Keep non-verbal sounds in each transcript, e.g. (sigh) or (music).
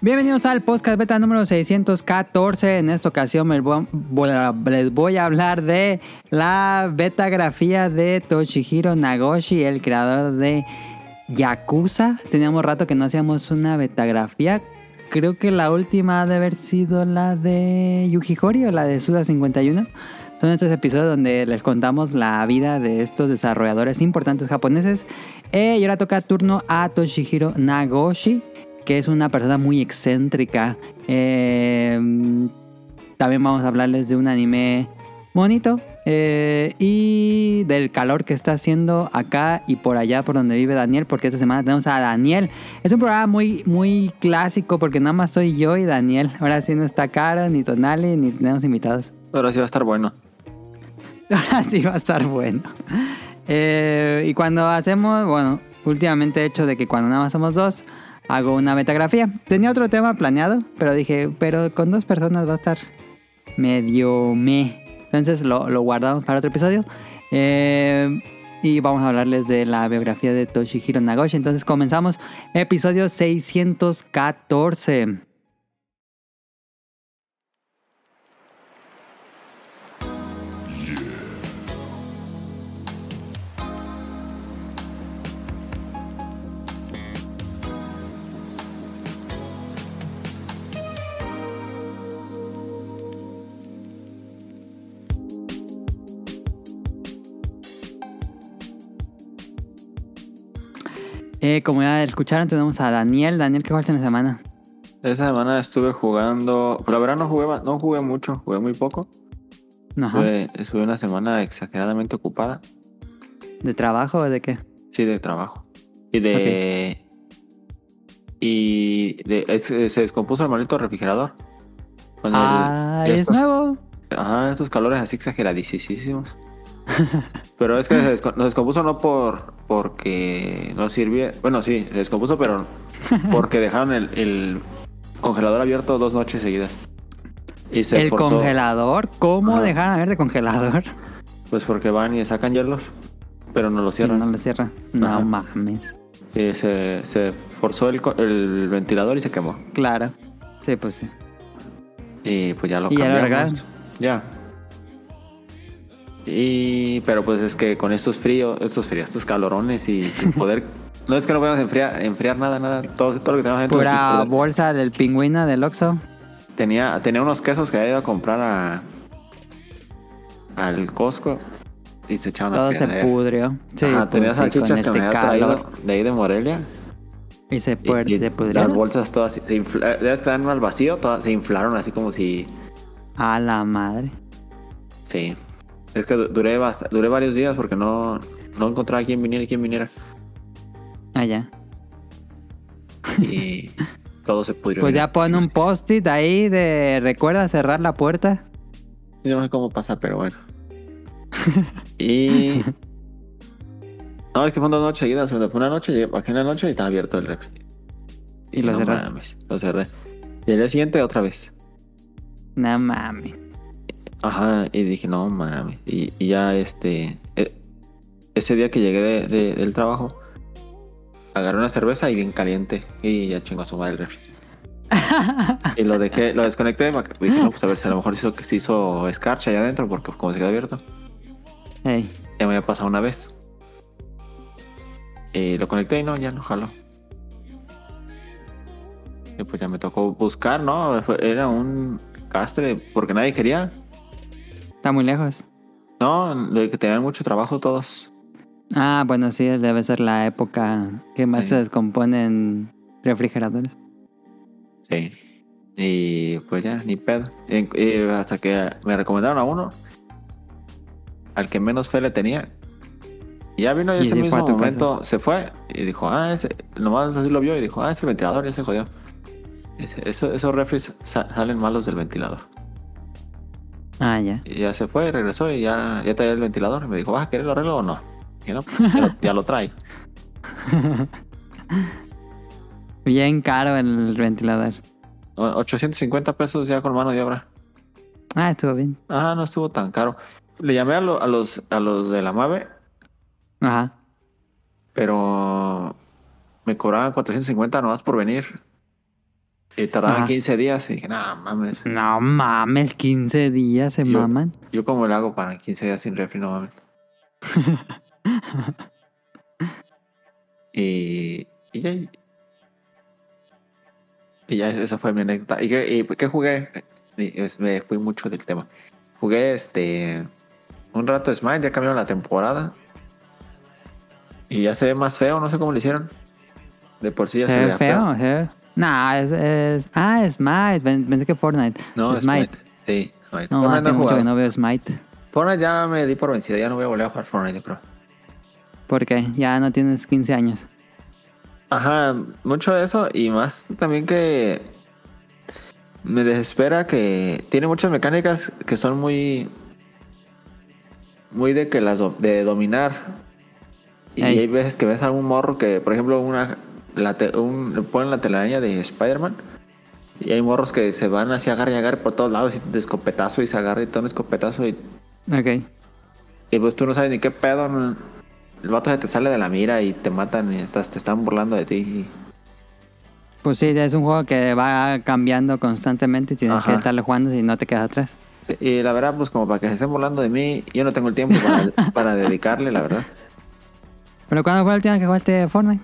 Bienvenidos al podcast beta número 614. En esta ocasión les voy a hablar de la betagrafía de Toshihiro Nagoshi, el creador de Yakuza. Teníamos rato que no hacíamos una betagrafía. Creo que la última ha de haber sido la de Yuji Horii o la de Suda 51. Son estos episodios donde les contamos la vida de estos desarrolladores importantes japoneses. Eh, y ahora toca turno a Toshihiro Nagoshi, que es una persona muy excéntrica. Eh, también vamos a hablarles de un anime bonito eh, y del calor que está haciendo acá y por allá por donde vive Daniel, porque esta semana tenemos a Daniel. Es un programa muy, muy clásico porque nada más soy yo y Daniel. Ahora sí no está Cara, ni Tonali, ni tenemos invitados. Ahora sí va a estar bueno. (laughs) Ahora sí va a estar bueno. Eh, y cuando hacemos, bueno, últimamente he hecho de que cuando nada más somos dos, hago una metagrafía. Tenía otro tema planeado, pero dije, pero con dos personas va a estar medio me. Entonces lo, lo guardamos para otro episodio. Eh, y vamos a hablarles de la biografía de Toshihiro Nagoshi. Entonces comenzamos episodio 614. Eh, como ya escucharon, tenemos a Daniel. Daniel, ¿qué falta en la semana? Esa semana estuve jugando. La verdad no jugué, no jugué mucho, jugué muy poco. Ajá. Estuve una semana exageradamente ocupada. ¿De trabajo o de qué? Sí, de trabajo. Y de. Y de, es- se descompuso el maldito refrigerador. Con el- Ah, es nuevo. Ajá, estos calores así exageradísimos. (laughs) Pero es que se nos descompuso no por porque no sirvió. Bueno, sí, se descompuso, pero porque dejaron el, el congelador abierto dos noches seguidas. Y se el forzó, congelador. ¿Cómo Ajá. dejaron abierto el congelador? Pues porque van y sacan hielos, pero no lo Y cierran. no lo cierran. No Ajá. mames. Y se, se forzó el, el ventilador y se quemó. Claro. Sí, pues sí. Y pues ya lo ¿Y ya Y pero pues es que con estos fríos, estos fríos, estos calorones y sin (laughs) poder no es que no podemos enfriar, enfriar nada, nada, todo, todo lo que tenemos adentro. Pura bolsa del pingüino del Oxxo. tenía tenía unos quesos que había ido a comprar a al Costco y se echaban a Todo se pudrió. Sí, Ajá, pues tenía salchichas que me este había traído de ahí de Morelia. Y se, puer- y se las pudrieron. bolsas todas se infla- ya ves que dan al vacío, todas se inflaron así como si A la madre. Sí. Es que du- duré, bast- duré varios días porque no, no encontraba quién viniera y quién viniera. Allá. Y (laughs) todo se pudrió. Pues ya este- pon un post-it ahí de recuerda cerrar la puerta. Yo no sé cómo pasa, pero bueno. (laughs) y. No, es que fueron dos noches seguidas. Fue una noche, llegué bajé en la noche y estaba abierto el refri. Y lo no mames, lo cerré. Y el día siguiente otra vez. No mames. Ajá, y dije, no mames. Y, y ya este. e- ese día que llegué de- de- del trabajo, agarré una cerveza y bien caliente. Y ya chingo a su madre el refri. y lo dejé, lo desconecté. me ac- Dije, no, pues a ver si a lo mejor hizo, se hizo escarcha allá adentro, porque como se quedó abierto, Ey. ya me había pasado una vez. Y lo conecté y no, ya no jaló. Y pues ya me tocó buscar, ¿no? Era un castre, porque nadie quería. Está muy lejos. No, lo que tenían mucho trabajo todos. Ah, bueno, sí, debe ser la época que más Sí. se descomponen refrigeradores. Sí. Y pues ya, ni pedo. Y- y hasta que me recomendaron a uno, al que menos fe le tenía. Y ya vino y Y ese mismo momento se fue y dijo, ah, ese, nomás así lo vio y dijo, ah, es el ventilador, ya se jodió. Dice, "Eso- esos refres sa- salen malos del ventilador. Ah, ya. Y ya se fue, regresó y ya, ya traía el ventilador. Y me dijo, ¿vas a querer el arreglo o no? Y no, pues, ya, lo, ya lo trae. (laughs) Bien caro el ventilador. O- 850 pesos ya con mano de obra. Ah, estuvo bien. Ah, no estuvo tan caro. Le llamé a, lo- a los, a los de la MAVE, Ajá. pero me cobraban 450 nomás por venir. Y tardaban Ajá. 15 días y dije, no mames. No mames, 15 días se Yo- maman. Yo como le hago para 15 días sin refri, no mames. (laughs) y, y ya. Y ya esa fue mi anécdota. ¿Y qué, y qué jugué? Y es- me fui mucho del tema. Jugué este un rato Smite, ya cambiaron la temporada. Y ya se ve más feo, no sé cómo lo hicieron. De por sí ya se, ¿Se ve veía feo? Nah, es, es... Ah, Smite. Pen- Pensé que Fortnite. No, Smite. Smite. Sí, Smite. No, Fortnite no mucho que no veo Smite. Fortnite ya me di por vencido, ya no voy a volver a jugar Fortnite, pero. Porque ya no tienes 15 años. Ajá, mucho de eso y más también que me desespera que tiene muchas mecánicas que son muy muy de que las do- de dominar y Ey. hay veces que ves algún morro que por ejemplo una la te- un, ponen la telaraña de Spider-Man y hay morros que se van así agarrar y agarrar por todos lados y de escopetazo y se agarra y todo un escopetazo y, Ok. y pues tú no sabes ni qué pedo no- el vato se te sale de la mira y te matan y estás, te están burlando de ti y- Pues sí, es un juego que va cambiando constantemente y tienes Ajá. que estarle jugando si no te quedas atrás. Sí, y la verdad, pues como para que se estén burlando de mí, yo no tengo el tiempo para, (laughs) para dedicarle, la verdad. ¿Pero cuándo fue última vez que jugaste Fortnite?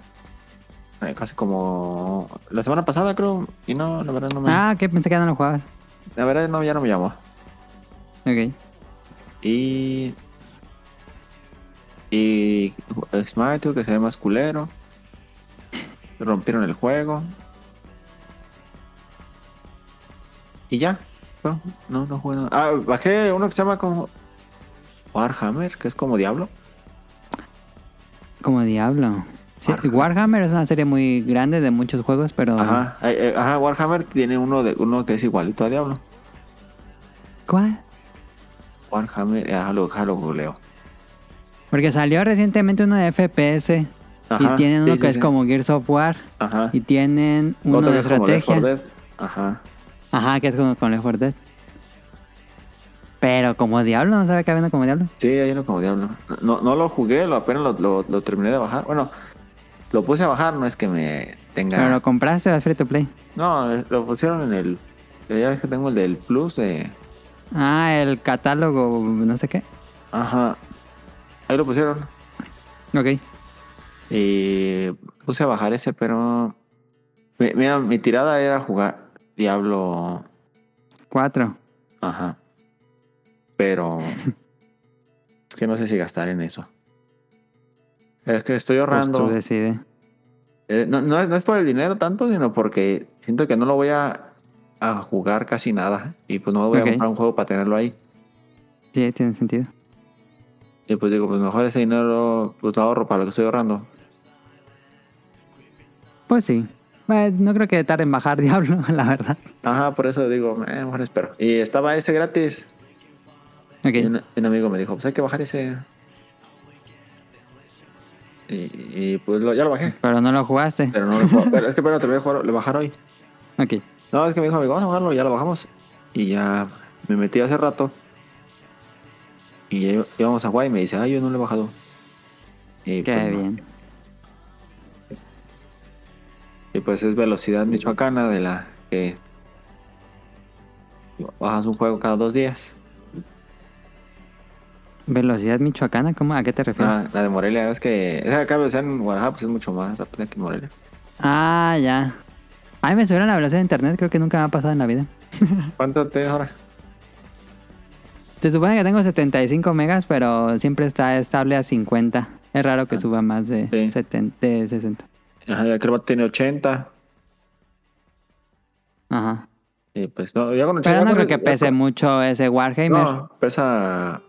Eh, Casi como la semana pasada, creo. Y no, la verdad no me... Ah, que pensé que ya no lo jugabas. La verdad no, ya no me llamó. Ok. Y... Y... Smite, que se ve más culero. Rompieron el juego. Y ya. No, no, no jugué nada. Ah, bajé uno que se llama como... Warhammer, que es como Diablo. Como Diablo. Sí, Warhammer. Warhammer es una serie muy grande de muchos juegos, pero... Ajá, eh, ajá, Warhammer tiene uno de uno que es igualito a Diablo. ¿Cuál? Warhammer, ajá, lo, ajá, lo googleo. Porque salió recientemente uno de FPS Ajá, y tienen uno sí, que sí, es sí. como Gears of War Ajá. y tienen uno Otro de es como Left 4 estrategia. Dead. Ajá. Ajá, que es como con Left 4 Dead. Pero como Diablo, ¿no sabe que había uno como Diablo? Sí, hay uno como Diablo. No, no lo jugué, lo apenas lo, lo- lo terminé de bajar. Bueno, lo puse a bajar, no es que me tenga. Pero lo compraste es free to play. No, lo pusieron en el. Ya ves que tengo el del Plus de. Ah, el catálogo, no sé qué. Ajá. Ahí lo pusieron. Ok. Y puse a bajar ese, pero. mi- Mira, mi tirada era jugar Diablo. Cuatro. Ajá. Pero. (laughs) es que no sé si gastar en eso. Es que estoy Pues ahorrando. tú decides. Eh, no, no es, no es por el dinero tanto, sino porque siento que no lo voy a, a jugar casi nada. Y pues no voy a comprar un juego para tenerlo ahí. Sí, tiene sentido. Y pues digo, pues mejor ese dinero pues lo ahorro para lo que estoy ahorrando. Pues sí. Eh, no creo que tarde en bajar (laughs) Diablo, la verdad. Ajá, por eso digo, eh, mejor espero. Y estaba ese gratis. Ok. Y un, un amigo me dijo, pues hay que bajar ese. Y, y, pues lo- ya lo bajé. Pero no lo jugaste. Pero no lo juego. (laughs) Pero es que pero te voy a jugar, lo bajar hoy. Ok. No, es que me dijo, amigo, vamos a bajarlo, ya lo bajamos. Y ya me metí hace rato. Y ya íbamos a jugar y me dice, ay, yo no lo he bajado. Y Qué pues, no. bien. Y pues es velocidad michoacana de la que bajas un juego cada dos días. Velocidad michoacana, ¿cómo? ¿A qué te refieres? Ah, la de Morelia, es que esa de acá velocidad en Guadalajara pues es mucho más rápida que en Morelia. Ah, ya. Ay, me subieron la velocidad de internet, creo que nunca me ha pasado en la vida. (laughs) ¿Cuánto te ahora? Se supone que tengo 75 megas, pero siempre está estable a 50. Es raro que Ah. suba más de, Sí. 70, de 60. Ajá, ya creo que tiene 80. Ajá. Y pues no, ya con 80. Pero no creo que pese con- mucho ese Warhammer. No, pesa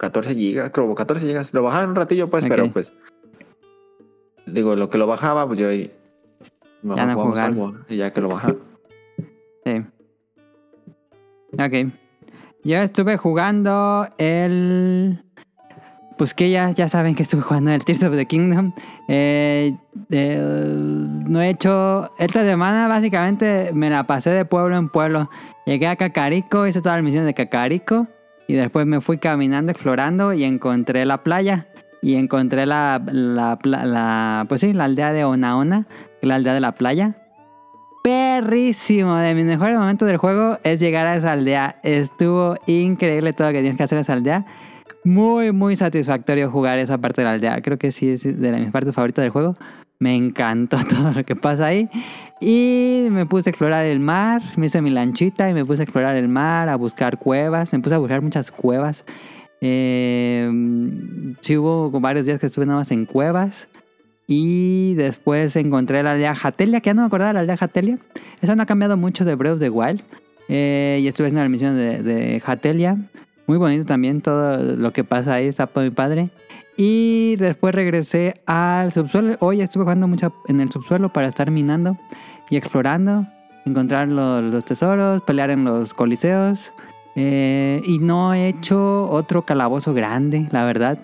14 gigas, creo 14 gigas. Lo bajaba en un ratillo, pues, pero pues. Digo, lo que lo bajaba, pues yo ahí. Ya no jugar. algo, ya que lo bajaba. Sí. Ok. Yo estuve jugando el... Pues que ya, ya saben que estuve jugando el Tears of the Kingdom. Eh, eh, no he hecho... Esta semana básicamente me la pasé de pueblo en pueblo. Llegué a Cacarico, hice todas las misiones de Cacarico. Y después me fui caminando, explorando y encontré la playa. Y encontré la, la, pues sí, la aldea de Onaona, la aldea de la playa. Perrísimo. De mis mejores momentos del juego es llegar a esa aldea. Estuvo increíble todo lo que tienes que hacer en esa aldea. Muy, muy satisfactorio jugar esa parte de la aldea. Creo que sí es de mis partes favoritas del juego. Me encantó (laughs) todo lo que pasa ahí. Y me puse a explorar el mar. Me hice mi lanchita y me puse a explorar el mar, a buscar cuevas. Me puse a buscar muchas cuevas. Eh, sí hubo varios días que estuve nada más en cuevas. Y después encontré la aldea Hatelia, que ya no me acordaba de la aldea Hatelia. Esa no ha cambiado mucho de Breath of the Wild. Eh, y estuve haciendo la misión de, de Hatelia. Muy bonito también todo lo que pasa ahí, está muy padre. Y después regresé al subsuelo. Hoy estuve jugando mucho en el subsuelo para estar minando y explorando, encontrar los, tesoros, pelear en los coliseos. Eh, y no he hecho otro calabozo grande, la verdad.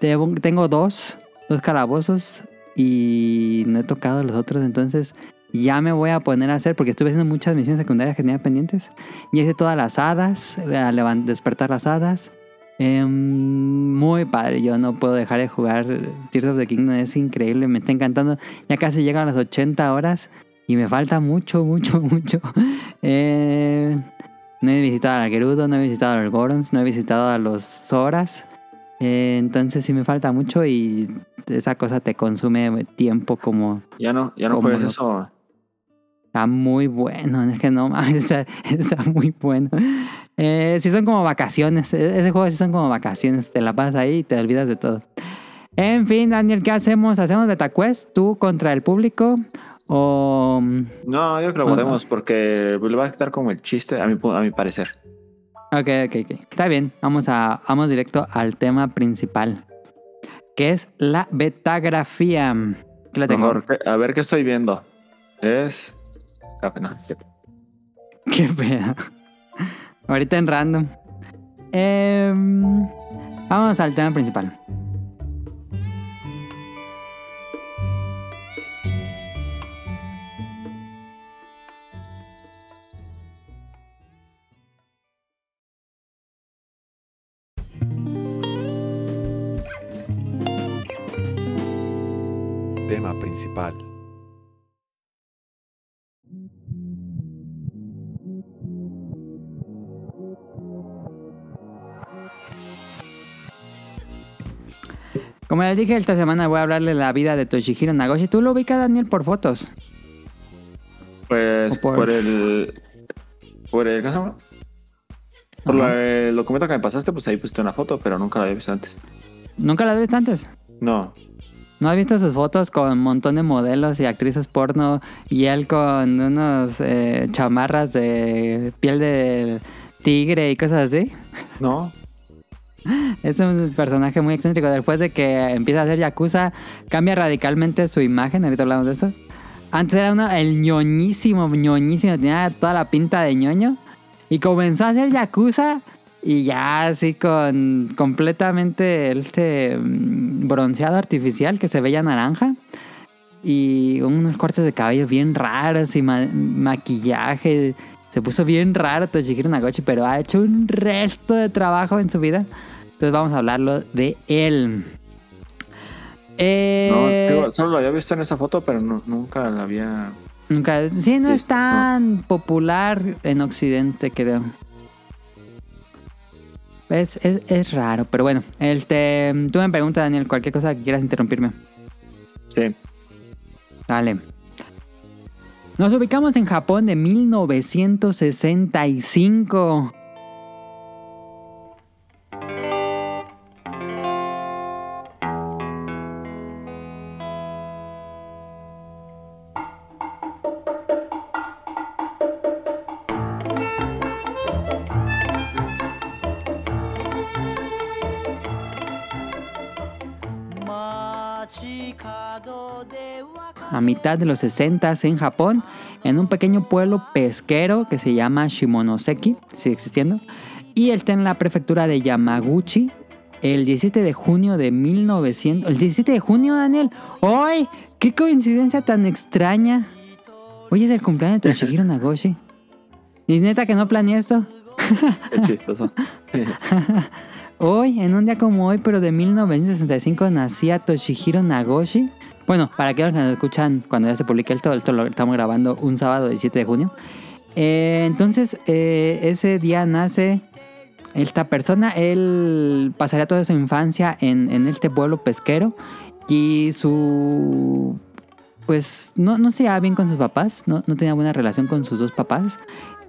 Tengo dos, dos calabozos y no he tocado los otros, entonces ya me voy a poner a hacer, porque estuve haciendo muchas misiones secundarias que tenía pendientes. Y hice todas las hadas, despertar las hadas. Em, muy padre, yo no puedo dejar de jugar Tears of the Kingdom, es increíble, me está encantando. Ya casi llegan las 80 horas y me falta mucho, mucho, (laughs) mucho. Eh, no he visitado al Gerudo, no he visitado a los Gorons, no he visitado a los Zoras. Eh, entonces sí me falta mucho y esa cosa te consume tiempo como... Ya no, ya no juegas eso. Está muy bueno, (laughs) es que no está, está muy bueno. Eh, si son como vacaciones, e-, ese juego sí son como vacaciones, te la pasas ahí y te olvidas de todo. En fin, Daniel, ¿qué hacemos? ¿Hacemos BetaQuest? ¿Tú contra el público? ¿O.? No, yo creo que lo podemos porque le va a estar como el chiste, a mi, a mi parecer. Ok, ok, ok. Está bien. Vamos, a, vamos directo al tema principal. Que es la betagrafía. la tengo? a ver qué estoy viendo. Es. Ah, no, (laughs) Qué pedo. Ahorita en random. Em, vamos al tema principal. tema principal. Como les dije, esta semana voy a hablarle de la vida de Toshihiro Nagoshi. ¿Tú lo ubicas, Daniel, por fotos? Pues por... el... Por el... ¿Qué se llama? Por el documento que me pasaste, pues ahí pusiste una foto, pero nunca la había visto antes. ¿Nunca la había visto antes? No. ¿No has visto sus fotos con un montón de modelos y actrices porno y él con unos eh, chamarras de piel de tigre y cosas así? No. Es un personaje muy excéntrico. Después de que empieza a hacer Yakuza, cambia radicalmente su imagen. Ahorita hablamos de eso. Antes era uno, el ñoñísimo, ñoñísimo. Tenía toda la pinta de ñoño. Y comenzó a hacer Yakuza y ya así con completamente este mm, bronceado artificial que se veía naranja. Y unos cortes de cabello bien raros y maquillaje. Se puso bien raro Toshihiro Nagoshi, pero ha hecho un resto de trabajo en su vida. Entonces vamos a hablarlo de él. Eh, no, solo lo había visto en esa foto, pero nunca la había... Nunca... Sí, no es tan popular en Occidente, creo. Es, es, raro, pero bueno. Este, tú me preguntas, Daniel, cualquier cosa que quieras interrumpirme. Sí. Dale. Nos ubicamos en Japón de 1965. A mitad de los 60 en Japón, en un pequeño pueblo pesquero que se llama Shimonoseki, sigue existiendo, y él está en la prefectura de Yamaguchi, el 17 de junio de 1900. El 17 de junio, Daniel. ¡Ay! ¡Qué coincidencia tan extraña! Hoy es el cumpleaños de Toshihiro Nagoshi. ¿Y neta que no planeé esto? Qué chistoso. (laughs) hoy, en un día como hoy, pero de 1965, nacía Toshihiro Nagoshi. Bueno, para aquellos que nos escuchan cuando ya se publique esto, esto lo estamos grabando un sábado 17 de junio. Eh, entonces, eh, ese día nace esta persona. Él pasaría toda su infancia en, en este pueblo pesquero y su... Pues no, no se llevaba bien con sus papás, no, no tenía buena relación con sus dos papás.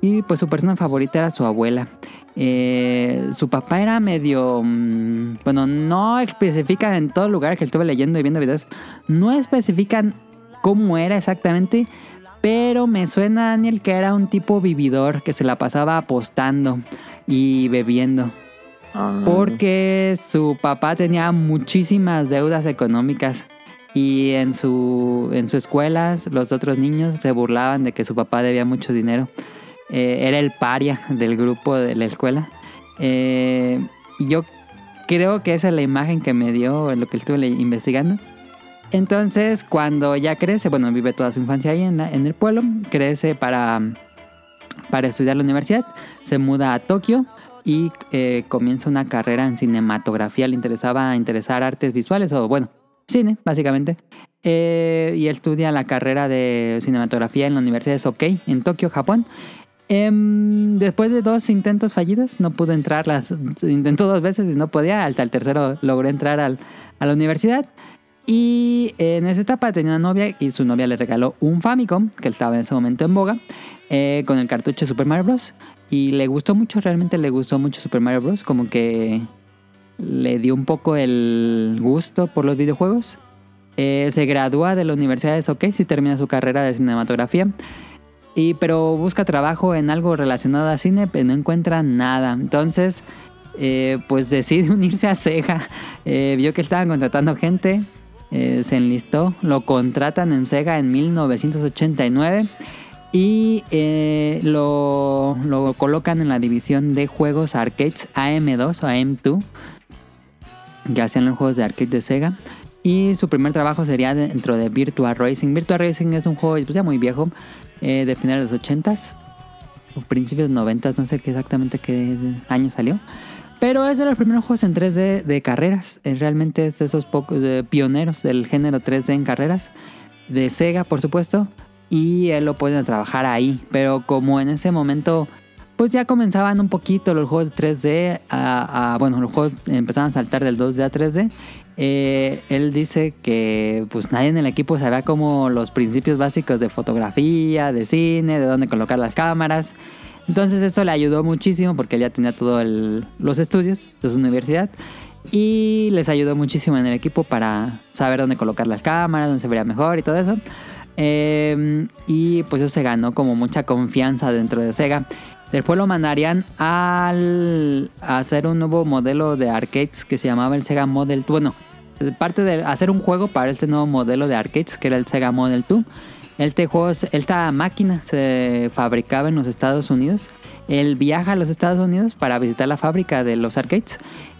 Y pues su persona favorita era su abuela. Eh, su papá era medio... mm, bueno, no especifican en todo lugar que estuve leyendo y viendo videos. No especifican cómo era exactamente. Pero me suena, Daniel, que era un tipo vividor que se la pasaba apostando y bebiendo. Ah, Porque su papá tenía muchísimas deudas económicas. Y en su, en su escuela los otros niños se burlaban de que su papá debía mucho dinero. Eh, era el paria del grupo de la escuela. Eh, y yo creo que esa es la imagen que me dio lo que estuve investigando. Entonces, cuando ya crece, bueno, vive toda su infancia ahí en, la- en el pueblo, crece para, para estudiar la universidad, se muda a Tokio y eh, comienza una carrera en cinematografía. Le interesaba interesar artes visuales o, bueno, cine, básicamente. Eh, y estudia la carrera de cinematografía en la Universidad de Sokei, en Tokio, Japón. Em, después de dos intentos fallidos, no pudo entrar, las intentó dos veces y no podía, hasta el tercero logró entrar al- a la universidad. Y en esa etapa tenía una novia y su novia le regaló un Famicom, que estaba en ese momento en boga, eh, con el cartucho Super Mario Bros. Y le gustó mucho, realmente le gustó mucho Super Mario Bros. Como que le dio un poco el gusto por los videojuegos. Eh, se gradúa de la Universidad de Sokei y termina su carrera de cinematografía. Y, pero busca trabajo en algo relacionado a cine, pero no encuentra nada. Entonces, eh, pues decide (laughs) unirse a Sega. Eh, vio que estaban contratando gente, eh, se enlistó, lo contratan en Sega en 1989 y lo, lo colocan en la división de juegos arcades AM2 o AM2, que hacían los juegos de arcade de Sega. Y su primer trabajo sería dentro de Virtua Racing. Virtua Racing es un juego pues, ya muy viejo, eh, de finales de los 80s o principios de 90s, no sé qué exactamente qué año salió. Pero es de los primeros juegos en 3D de carreras. Eh, Realmente es de esos pocos eh, pioneros del género 3D en carreras. De Sega, por supuesto. Y él lo pueden trabajar ahí. Pero como en ese momento, pues ya comenzaban un poquito los juegos 3D a, a- bueno, los juegos empezaban a saltar del 2D a 3D. Eh, él dice que pues nadie en el equipo sabía como los principios básicos de fotografía, de cine, de dónde colocar las cámaras. Entonces eso le ayudó muchísimo porque él ya tenía todos los estudios de su universidad y les ayudó muchísimo en el equipo para saber dónde colocar las cámaras, dónde se vería mejor y todo eso. Eh, y pues eso se ganó como mucha confianza dentro de Sega. Después lo mandarían al a hacer un nuevo modelo de arcades que se llamaba el Sega Model 2. Bueno, parte de hacer un juego para este nuevo modelo de arcades que era el Sega Model 2. Este juego, esta máquina se fabricaba en los Estados Unidos. Él viaja a los Estados Unidos para visitar la fábrica de los arcades.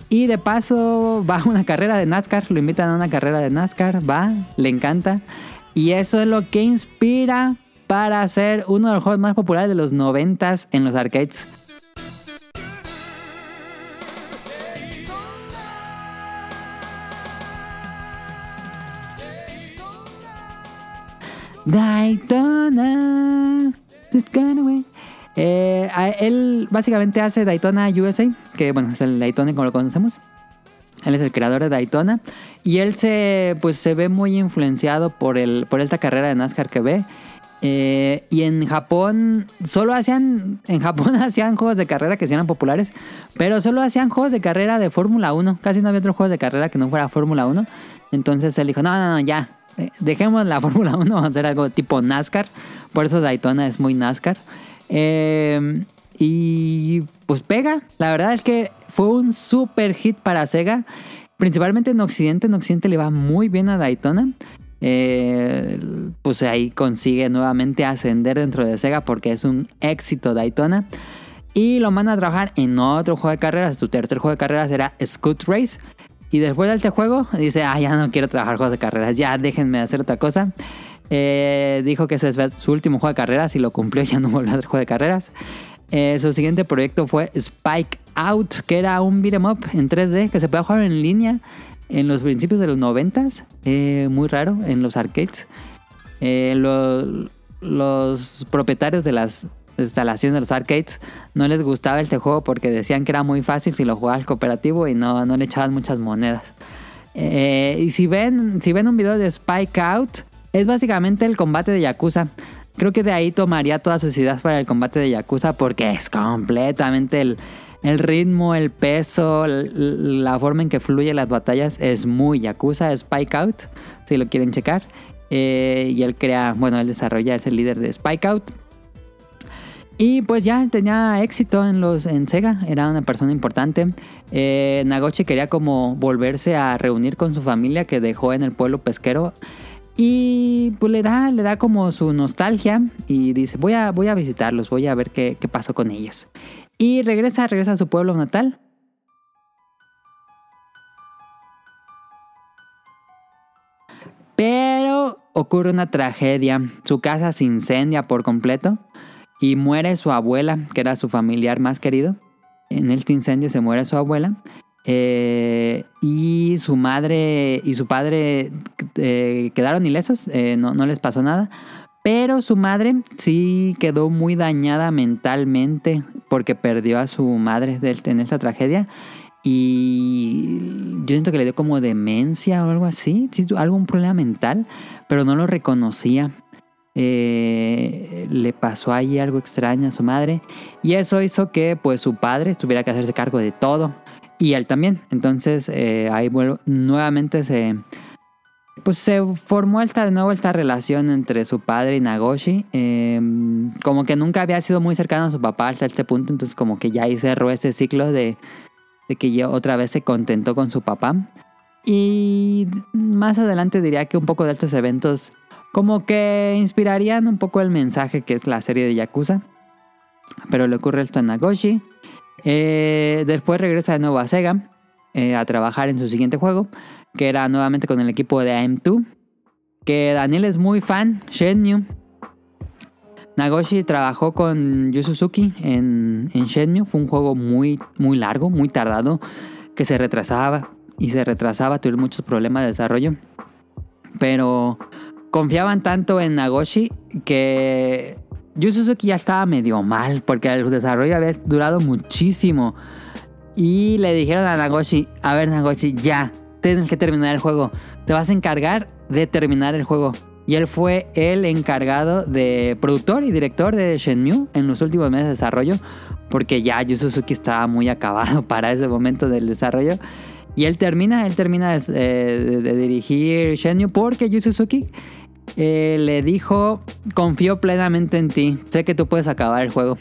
Y de paso va a una carrera de NASCAR. Lo invitan a una carrera de NASCAR. Va, le encanta. Y eso es lo que inspira para hacer uno de los juegos más populares de los 90 en los arcades. Daytona, it's gonna win. Él básicamente hace Daytona USA, que bueno, es el Daytona como lo conocemos. Él es el creador de Daytona y él se pues se ve muy influenciado por el por esta carrera de NASCAR que ve. Eh, y en Japón solo hacían en Japón (laughs) hacían juegos de carrera que sí eran populares, pero solo hacían juegos de carrera de Fórmula 1, casi no había otro juego de carrera que no fuera Fórmula 1. Entonces él dijo, "No, no, no, ya. Eh, Dejemos la (laughs) Fórmula 1, vamos a hacer algo tipo NASCAR." Por eso Daytona es muy NASCAR. Eh, y pues pega. La verdad es que fue un super hit para Sega. Principalmente en Occidente. En Occidente le va muy bien a Daytona. Eh, pues ahí consigue nuevamente ascender dentro de Sega porque es un éxito Daytona. Y lo manda a trabajar en otro juego de carreras. Su tercer juego de carreras era Scoot Race. Y después de este juego dice, ah, ya no quiero trabajar juegos de carreras, ya déjenme hacer otra cosa. Eh, dijo que ese es su último juego de carreras y lo cumplió, (laughs) ya no volvió a hacer juego de carreras. Eh, su siguiente proyecto fue Spike Out, que era un beat'em up en 3D que se podía jugar en línea. en los principios de los noventas, eh, muy raro, en los arcades. Eh, lo- los propietarios de las instalaciones de los arcades no les gustaba este juego porque decían que era muy fácil si lo jugabas cooperativo y no, no le echaban muchas monedas. Eh, y si ven, si ven un video de Spike Out, es básicamente el combate de Yakuza. Creo que de ahí tomaría todas sus ideas para el combate de Yakuza porque es completamente el, el ritmo, el peso, la forma en que fluyen las batallas es muy Yakuza, Spike Out, si lo quieren checar. Eh, y él crea, bueno, él desarrolla, es el líder de Spike Out. Y pues ya tenía éxito en los en Sega, era una persona importante. Eh, Nagoshi quería como volverse a reunir con su familia que dejó en el pueblo pesquero. Y pues le da, le da como su nostalgia y dice, voy a, voy a visitarlos, voy a ver qué, qué pasó con ellos. Y regresa, regresa a su pueblo natal. Pero ocurre una tragedia. Su casa se incendia por completo y muere su abuela, que era su familiar más querido. En este incendio se muere su abuela. eh, y su madre y su padre eh, quedaron ilesos, eh, no, les pasó nada. Pero su madre sí quedó muy dañada mentalmente porque perdió a su madre en esta tragedia. Y yo siento que le dio como demencia o algo así, sí, algún problema mental, pero no lo reconocía. Eh, le pasó ahí algo extraño a su madre y eso hizo que pues su padre tuviera que hacerse cargo de todo y él también. Entonces eh, ahí nuevamente se pues se formó esta de nuevo esta relación entre su padre y Nagoshi. eh, como que nunca había sido muy cercano a su papá hasta este punto, entonces como que ya ahí cerró ese ciclo de, de que ya otra vez se contentó con su papá. Y más adelante diría que un poco de estos eventos como que inspirarían un poco el mensaje que es la serie de Yakuza. Pero le ocurre esto a Nagoshi. Eh, después regresa de nuevo a Sega eh, a trabajar en su siguiente juego, que era nuevamente con el equipo de AM2. Que Daniel es muy fan, Shenmue. Nagoshi trabajó con Yu Suzuki en, en Shenmue. Fue un juego muy, muy largo, muy tardado, que se retrasaba y se retrasaba, tuvieron muchos problemas de desarrollo. Pero confiaban tanto en Nagoshi que Yu Suzuki ya estaba medio mal porque el desarrollo había durado muchísimo. Y le dijeron a Nagoshi, a ver Nagoshi, ya, tienes que terminar el juego. Te vas a encargar de terminar el juego. Y él fue el encargado de productor y director de Shenmue en los últimos meses de desarrollo. Porque ya Yu Suzuki estaba muy acabado (laughs) para ese momento del desarrollo. Y él termina, él termina de, de- de dirigir Shenmue porque Yu Suzuki eh, le dijo, confío plenamente en ti, sé que tú puedes acabar el juego.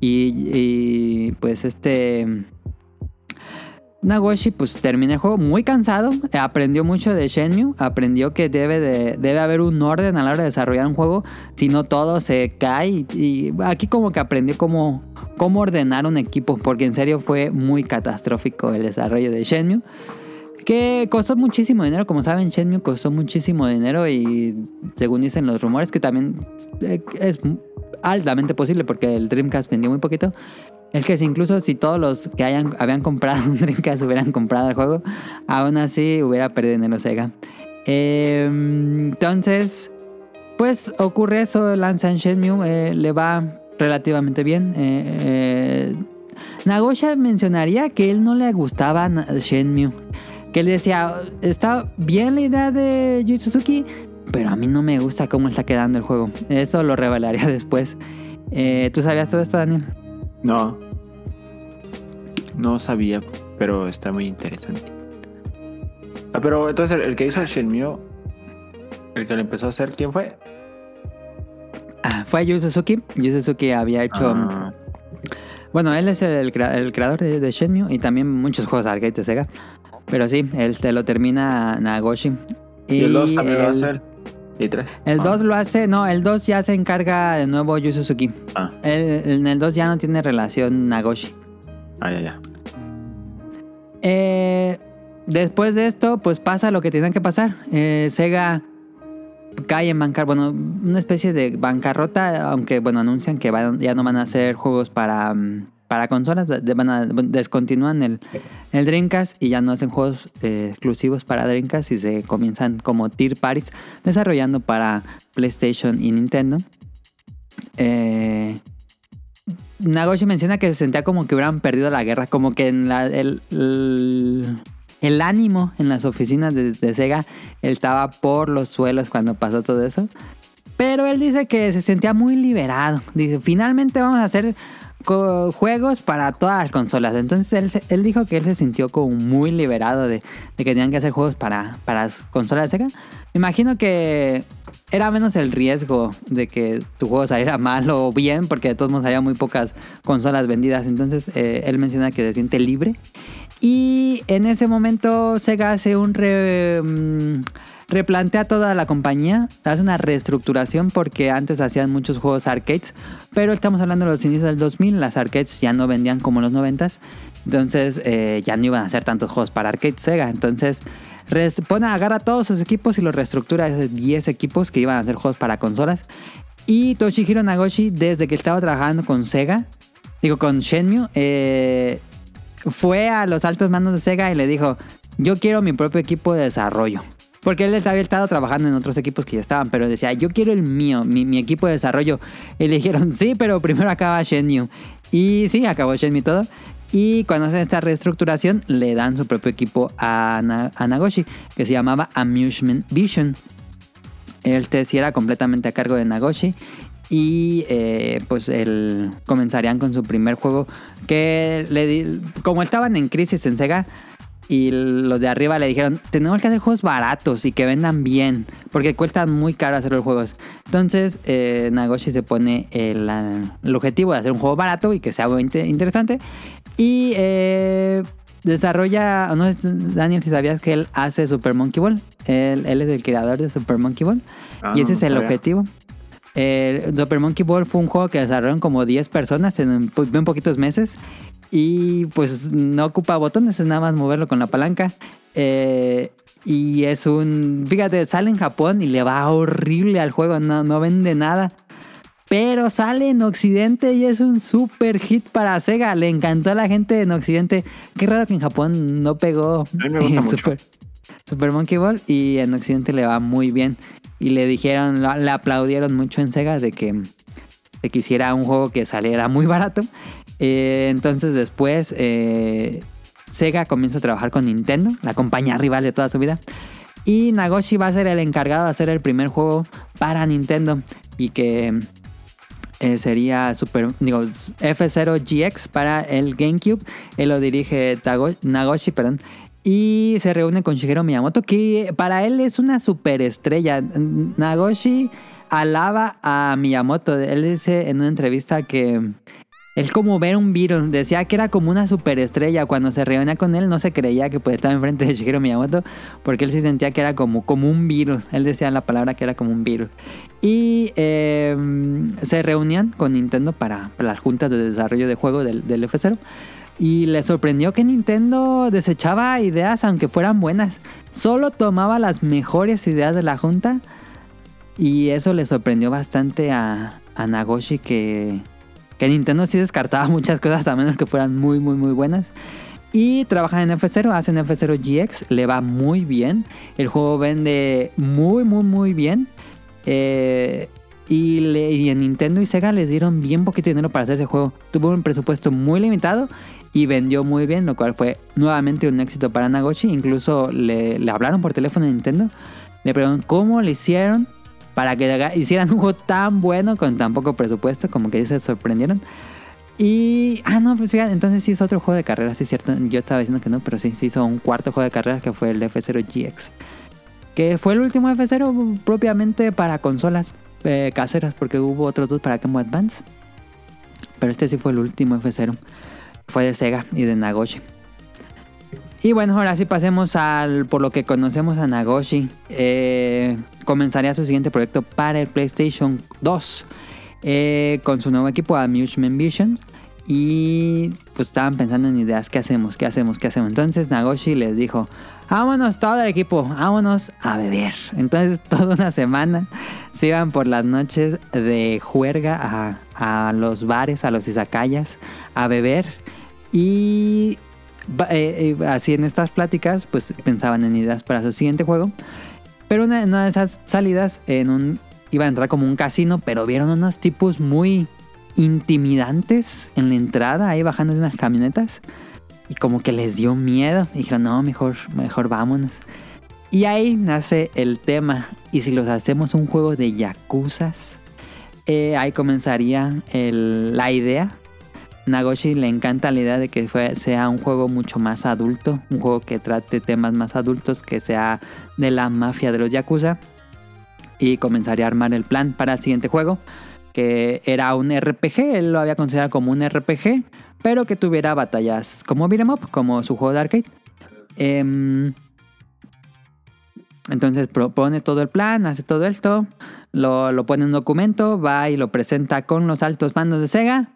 Y, pues este... Nagoshi pues termina el juego muy cansado, aprendió mucho de Shenmue, aprendió que debe, de, debe haber un orden a la hora de desarrollar un juego, si no todo se cae. Y, y aquí como que aprendió cómo, cómo ordenar un equipo, porque en serio fue muy catastrófico el desarrollo de Shenmue. Que costó muchísimo dinero, como saben, Shenmue costó muchísimo dinero y según dicen los rumores, que también eh, es altamente posible porque el Dreamcast vendió muy poquito. Es que si incluso si todos los que hayan, habían comprado un Dreamcast hubieran comprado el juego, aún así hubiera perdido dinero Sega. Eh, entonces, pues ocurre eso, lanzan Shenmue, eh, le va relativamente bien. Eh, eh, Nagosha mencionaría que él no le gustaba Shenmue. Que él decía, está bien la idea de Yu Suzuki, pero a mí no me gusta cómo está quedando el juego. Eso lo revelaría después. Eh, ¿Tú sabías todo esto, Daniel? No. No sabía, pero está muy interesante. Ah, pero entonces el, el que hizo el Shenmue, el que lo empezó a hacer, ¿quién fue? Ah, fue Yu Suzuki. Yu Suzuki había hecho... Ah, Bueno, él es el creador de, de Shenmue y también muchos juegos de arcade de Sega. Pero sí, él te lo termina Nagoshi. y el 2 también lo va a hacer. Y 3. El 2 lo hace, no, el 2 ya se encarga de nuevo Yu Suzuki. Ah, El- en el 2 ya no tiene relación Nagoshi. ah, ya, ya. Eh, después de esto, pues pasa lo que tenía que pasar. Eh, Sega cae en bancarrota, bueno, una especie de bancarrota, aunque bueno, anuncian que van- ya no van a hacer juegos para, mm, para consolas, van a, descontinúan el, el Dreamcast y ya no hacen juegos eh, exclusivos para Dreamcast y se comienzan como tier parties desarrollando para PlayStation y Nintendo. Eh, Nagoshi menciona que se sentía como que hubieran perdido la guerra, como que en la- el, el, el ánimo en las oficinas de, de Sega él estaba por los suelos cuando pasó todo eso. Pero él dice que se sentía muy liberado. Dice, finalmente vamos a hacer juegos para todas las consolas. Entonces él, él dijo que él se sintió como muy liberado de, de que tenían que hacer juegos para, para las consolas de Sega. Imagino que era menos el riesgo de que tu juego saliera (laughs) mal o bien, porque de todos modos había muy pocas consolas vendidas. Entonces eh, él menciona que se siente libre. Y en ese momento Sega hace un re- mm, replantea toda la compañía, hace una reestructuración porque antes hacían muchos juegos arcades, pero estamos hablando de los inicios del 2000, las arcades ya no vendían como los 90s, entonces eh, ya no iban a hacer tantos juegos para arcade Sega, entonces pone, agarra todos sus equipos y los reestructura a esos 10 equipos que iban a hacer juegos para consolas. Y Toshihiro Nagoshi, desde que estaba trabajando con Sega, digo con Shenmue, eh, fue a los altos mandos de Sega y le dijo, yo quiero mi propio equipo de desarrollo. Porque él había estado trabajando en otros equipos que ya estaban, pero decía, yo quiero el mío, mi, equipo de desarrollo. Y le dijeron, sí, pero primero acaba Shenmue. Y sí, acabó Shenmue todo. Y cuando hacen esta reestructuración, le dan su propio equipo a, Na- a Nagoshi, que se llamaba Amusement Vision. Él te sí era completamente a cargo de Nagoshi. Y eh, pues él comenzarían con su primer juego. Que le di- como estaban en crisis en Sega. Y los de arriba le dijeron, tenemos que hacer juegos baratos y que vendan bien. Porque cuestan muy caro hacer los juegos. Entonces eh, Nagoshi se pone el, el objetivo de hacer un juego barato y que sea interesante. Y eh, desarrolla, no sé, Daniel, si sabías que él hace Super Monkey Ball. Él, él es el creador de Super Monkey Ball. Ah, y ese no es el sabía. objetivo. El Super Monkey Ball fue un juego que desarrollaron como 10 personas en bien poquitos meses. Y pues no ocupa botones, es nada más moverlo con la palanca. Eh, y es un. Fíjate, sale en Japón y le va horrible al juego, no, no vende nada. Pero sale en Occidente y es un super hit para Sega. Le encantó a la gente en Occidente. Qué raro que en Japón no pegó A mí me gusta mucho. Super, Super Monkey Ball y en Occidente le va muy bien. Y le dijeron, le aplaudieron mucho en Sega de que, de que hiciera un juego que saliera muy barato. Eh, entonces después eh, Sega comienza a trabajar con Nintendo, la compañía rival de toda su vida. Y Nagoshi va a ser el encargado de hacer el primer juego para Nintendo. Y que eh, sería Super, digo, F0 GX para el GameCube. Él lo dirige Nagoshi, perdón. Y se reúne con Shigeru Miyamoto, que para él es una superestrella. Nagoshi alaba a Miyamoto. Él dice en una entrevista que es como ver un virus. Decía que era como una superestrella. Cuando se reunía con él, no se creía que podía estar enfrente de Shigeru Miyamoto. Porque él sí sentía que era como, como un virus. Él decía la palabra que era como un virus. Y eh, se reunían con Nintendo para, para las juntas de desarrollo de juego del, del F0. Y le sorprendió que Nintendo desechaba ideas aunque fueran buenas. Solo tomaba las mejores ideas de la junta. Y eso le sorprendió bastante a, a Nagoshi que, que Nintendo sí descartaba (laughs) muchas cosas a menos que fueran muy, muy, muy buenas. Y trabajan en F0, hacen F0 GX, le va muy bien. El juego vende muy, muy, muy bien. Eh, y, le- y en Nintendo y Sega les dieron bien poquito dinero para hacer ese juego. Tuvo un presupuesto muy limitado y vendió muy bien, lo cual fue nuevamente un éxito para Nagoshi. Incluso le, le hablaron por teléfono a Nintendo. Le preguntaron cómo le hicieron para que hicieran (laughs) un juego tan bueno con tan poco presupuesto, como que se sorprendieron. Y, ah, no, pues fíjate, entonces sí hizo otro juego de carreras, sí es cierto. Yo estaba diciendo que no, pero sí, sí hizo un cuarto juego de carreras que fue el F0 GX. Que fue el último F0 propiamente para consolas eh, caseras, porque hubo otros dos para Game Boy Advance. Pero este sí fue el último F0. Fue de Sega y de Nagoshi. Y bueno, ahora sí pasemos al por lo que conocemos a Nagoshi. Eh, comenzaría su siguiente proyecto para el PlayStation 2 eh, con su nuevo equipo Amusement Visions. Y pues estaban pensando en ideas, ¿qué hacemos? ¿Qué hacemos? ¿Qué hacemos? Entonces Nagoshi les dijo, vámonos todo el equipo, vámonos a beber. Entonces (laughs) toda una semana se iban por las noches de juerga a, a los bares, a los izakayas, a beber. Y eh, eh, así en estas pláticas, pues pensaban en ideas para su siguiente juego. Pero en una de esas salidas, en un, iba a entrar como un casino, pero vieron unos tipos muy intimidantes en la entrada, ahí bajando de unas camionetas. Y como que les dio miedo. Y dijeron, no, mejor, mejor vámonos. Y ahí nace el tema. Y si los hacemos un juego de yakuzas, eh, ahí comenzaría la idea. Nagoshi le encanta la idea de que fue- sea un juego mucho más adulto, un juego que trate temas más adultos, que sea de la mafia de los yakuza. Y comenzaría a armar el plan para el siguiente juego, que era un RPG, él lo había considerado como un RPG, pero que tuviera batallas como beat'em como su juego de arcade. Em, entonces propone todo el plan, hace todo esto, lo, lo pone en un documento, va y lo presenta con los altos mandos de Sega.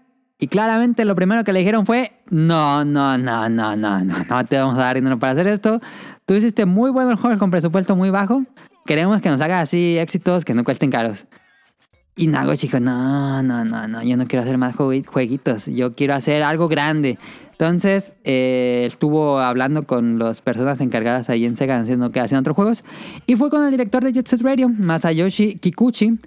Y claramente lo primero que le dijeron fue, no, no, no, no, no, no, no te vamos a dar dinero para hacer esto. Tú hiciste muy bueno el juego con presupuesto muy bajo. Queremos que nos hagas así éxitos que no cuesten caros. Y Nagoshi dijo, no, no, no, no, yo no quiero hacer más juegui- jueguitos, yo quiero hacer algo grande. Entonces, eh, estuvo hablando con las personas encargadas ahí en Sega haciendo que hacían otros juegos. Y fue con el director de Jet Set Radio, Masayoshi Kikuchi,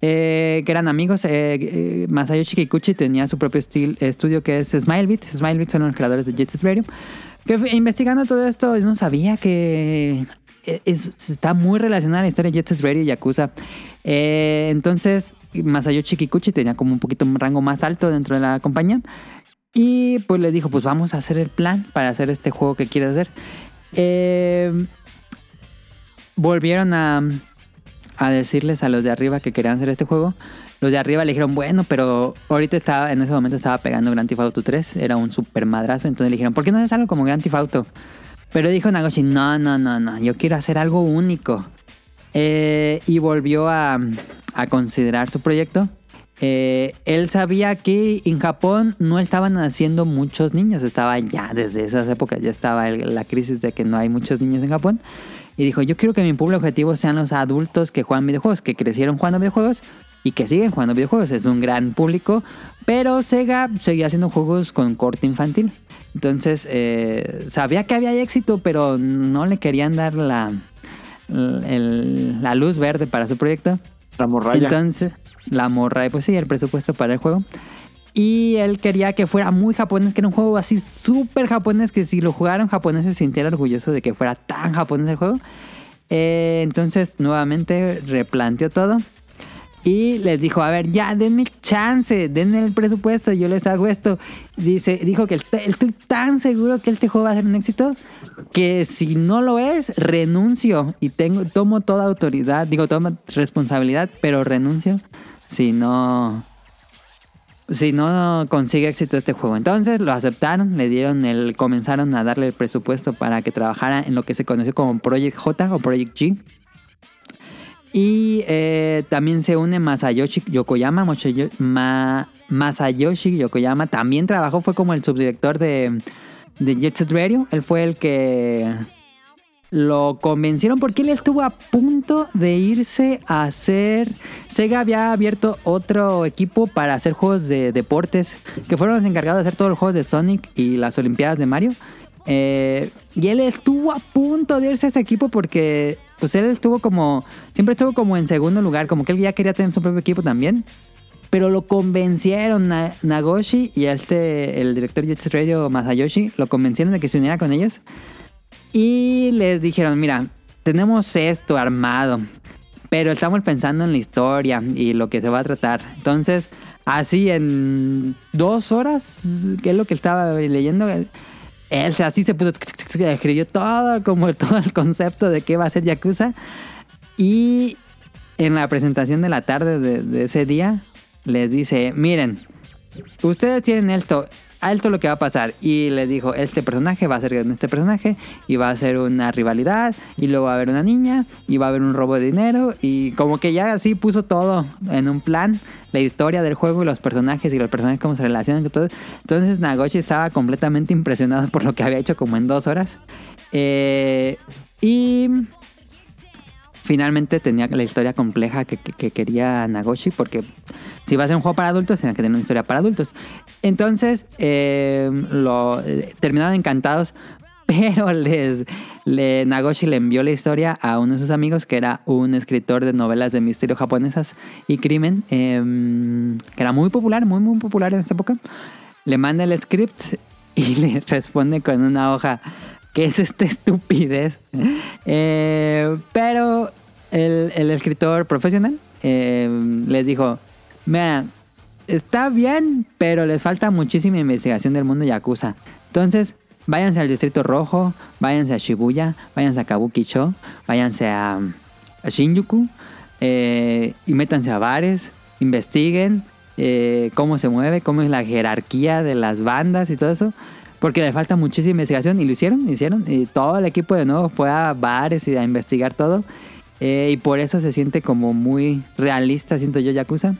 eh, que eran amigos. Eh, eh, Masayoshi Kikuchi tenía su propio estil- estudio que es Smilebit. Smilebit son los creadores de Jet Set Radio. Que investigando todo esto, no sabía que es- está muy relacionada la historia de Jet Set Radio y Yakuza. Entonces, Masayoshi Kikuchi tenía como un poquito un rango más alto dentro de la compañía. Y pues le dijo, pues vamos a hacer el plan para hacer este juego que quieres hacer. Eh, volvieron a, a decirles a los de arriba que querían hacer este juego. Los de arriba le dijeron, bueno, pero ahorita estaba, en ese momento estaba pegando Grand Theft Auto 3, era un super madrazo. Entonces le dijeron, ¿por qué no haces algo como Grand Theft Auto? Pero dijo Nagoshi, no, no, no, no, yo quiero hacer algo único. Eh, y volvió a, a considerar su proyecto. Eh, él sabía que en Japón no estaban naciendo muchos niños, estaba ya desde esas épocas, ya estaba la crisis de que no hay muchos niños en Japón. Y dijo, yo quiero que mi público objetivo sean los adultos que juegan videojuegos, que crecieron jugando videojuegos y que siguen jugando videojuegos. Es un gran público, pero Sega seguía haciendo juegos con corte infantil. Entonces, eh, sabía que había éxito, pero no le querían dar la, la luz verde para su proyecto. La morralla. Entonces, la morra, pues sí, el presupuesto para el juego. Y él quería que fuera muy japonés, que era un juego así súper japonés, que si lo jugaron japonés se sintiera orgulloso de que fuera tan japonés el juego. Eh, entonces, nuevamente replanteó todo. Y les dijo, a ver, ya, denme chance, denme el presupuesto, yo les hago esto. Dice, dijo que "Estoy- tan seguro que este juego va a ser un éxito que si no lo es, renuncio y tengo, tomo toda autoridad, digo, tomo responsabilidad, pero renuncio si no, si no consigue éxito este juego. Entonces lo aceptaron, le dieron el, comenzaron a darle el presupuesto para que trabajara en lo que se conoció como Project J o Project G. Y eh, también se une Masayoshi Yokoyama. Masayoshi Yokoyama también trabajó, fue como el subdirector de, de Jet Radio. Él fue el que lo convencieron porque él estuvo a punto de irse a hacer... Sega había abierto otro equipo para hacer juegos de deportes, que fueron los encargados de hacer todos los juegos de Sonic y las Olimpiadas de Mario. Eh, y él estuvo a punto de irse a ese equipo porque pues él estuvo como... Siempre estuvo como en segundo lugar, como que él ya quería tener su propio equipo también. Pero lo convencieron Na- Nagoshi y este, el director de Jet Radio Masayoshi, lo convencieron de que se uniera con ellos. Y les dijeron, mira, tenemos esto armado, pero estamos pensando en la historia y lo que se va a tratar. Entonces, así en dos horas, que es lo que estaba leyendo, él así se puso, escribió todo, como (laughs) todo el concepto de qué va a ser Yakuza. Y en la presentación de la tarde de, de ese día, les dice, miren, ustedes tienen esto, alto lo que va a pasar. Y le dijo, este personaje va a ser este personaje y va a ser una rivalidad y luego va a haber una niña y va a haber un robo de dinero y como que ya así puso todo en un plan, la historia del juego y los personajes y los personajes cómo se relacionan todo. Entonces Nagoshi estaba completamente impresionado por lo que había hecho como en dos horas. Eh, y finalmente tenía la historia compleja que, que- que quería Nagoshi porque si va a ser un juego para adultos, tiene que tener una historia para adultos. Entonces, eh, eh, terminaron encantados, (laughs) pero Nagoshi le envió la historia a uno de sus amigos, que era un escritor de novelas de misterio japonesas y crimen, em, que era muy popular, muy, muy popular en esa época. Le manda el script y (laughs) le responde con una hoja. ¿Qué es esta estupidez? Eh, pero el, el escritor profesional eh, les dijo, mira, está bien, pero les falta muchísima investigación del mundo Yakuza. Entonces, váyanse al Distrito Rojo, váyanse a Shibuya, váyanse a Kabukicho, váyanse a, a Shinjuku eh, y métanse a bares, investiguen cómo se mueve, cómo es la jerarquía de las bandas y todo eso. Porque le falta muchísima investigación y lo hicieron, hicieron. Y todo el equipo de nuevo fue a bares y a investigar todo. Eh, y por eso se siente como muy realista, siento yo, Yakuza.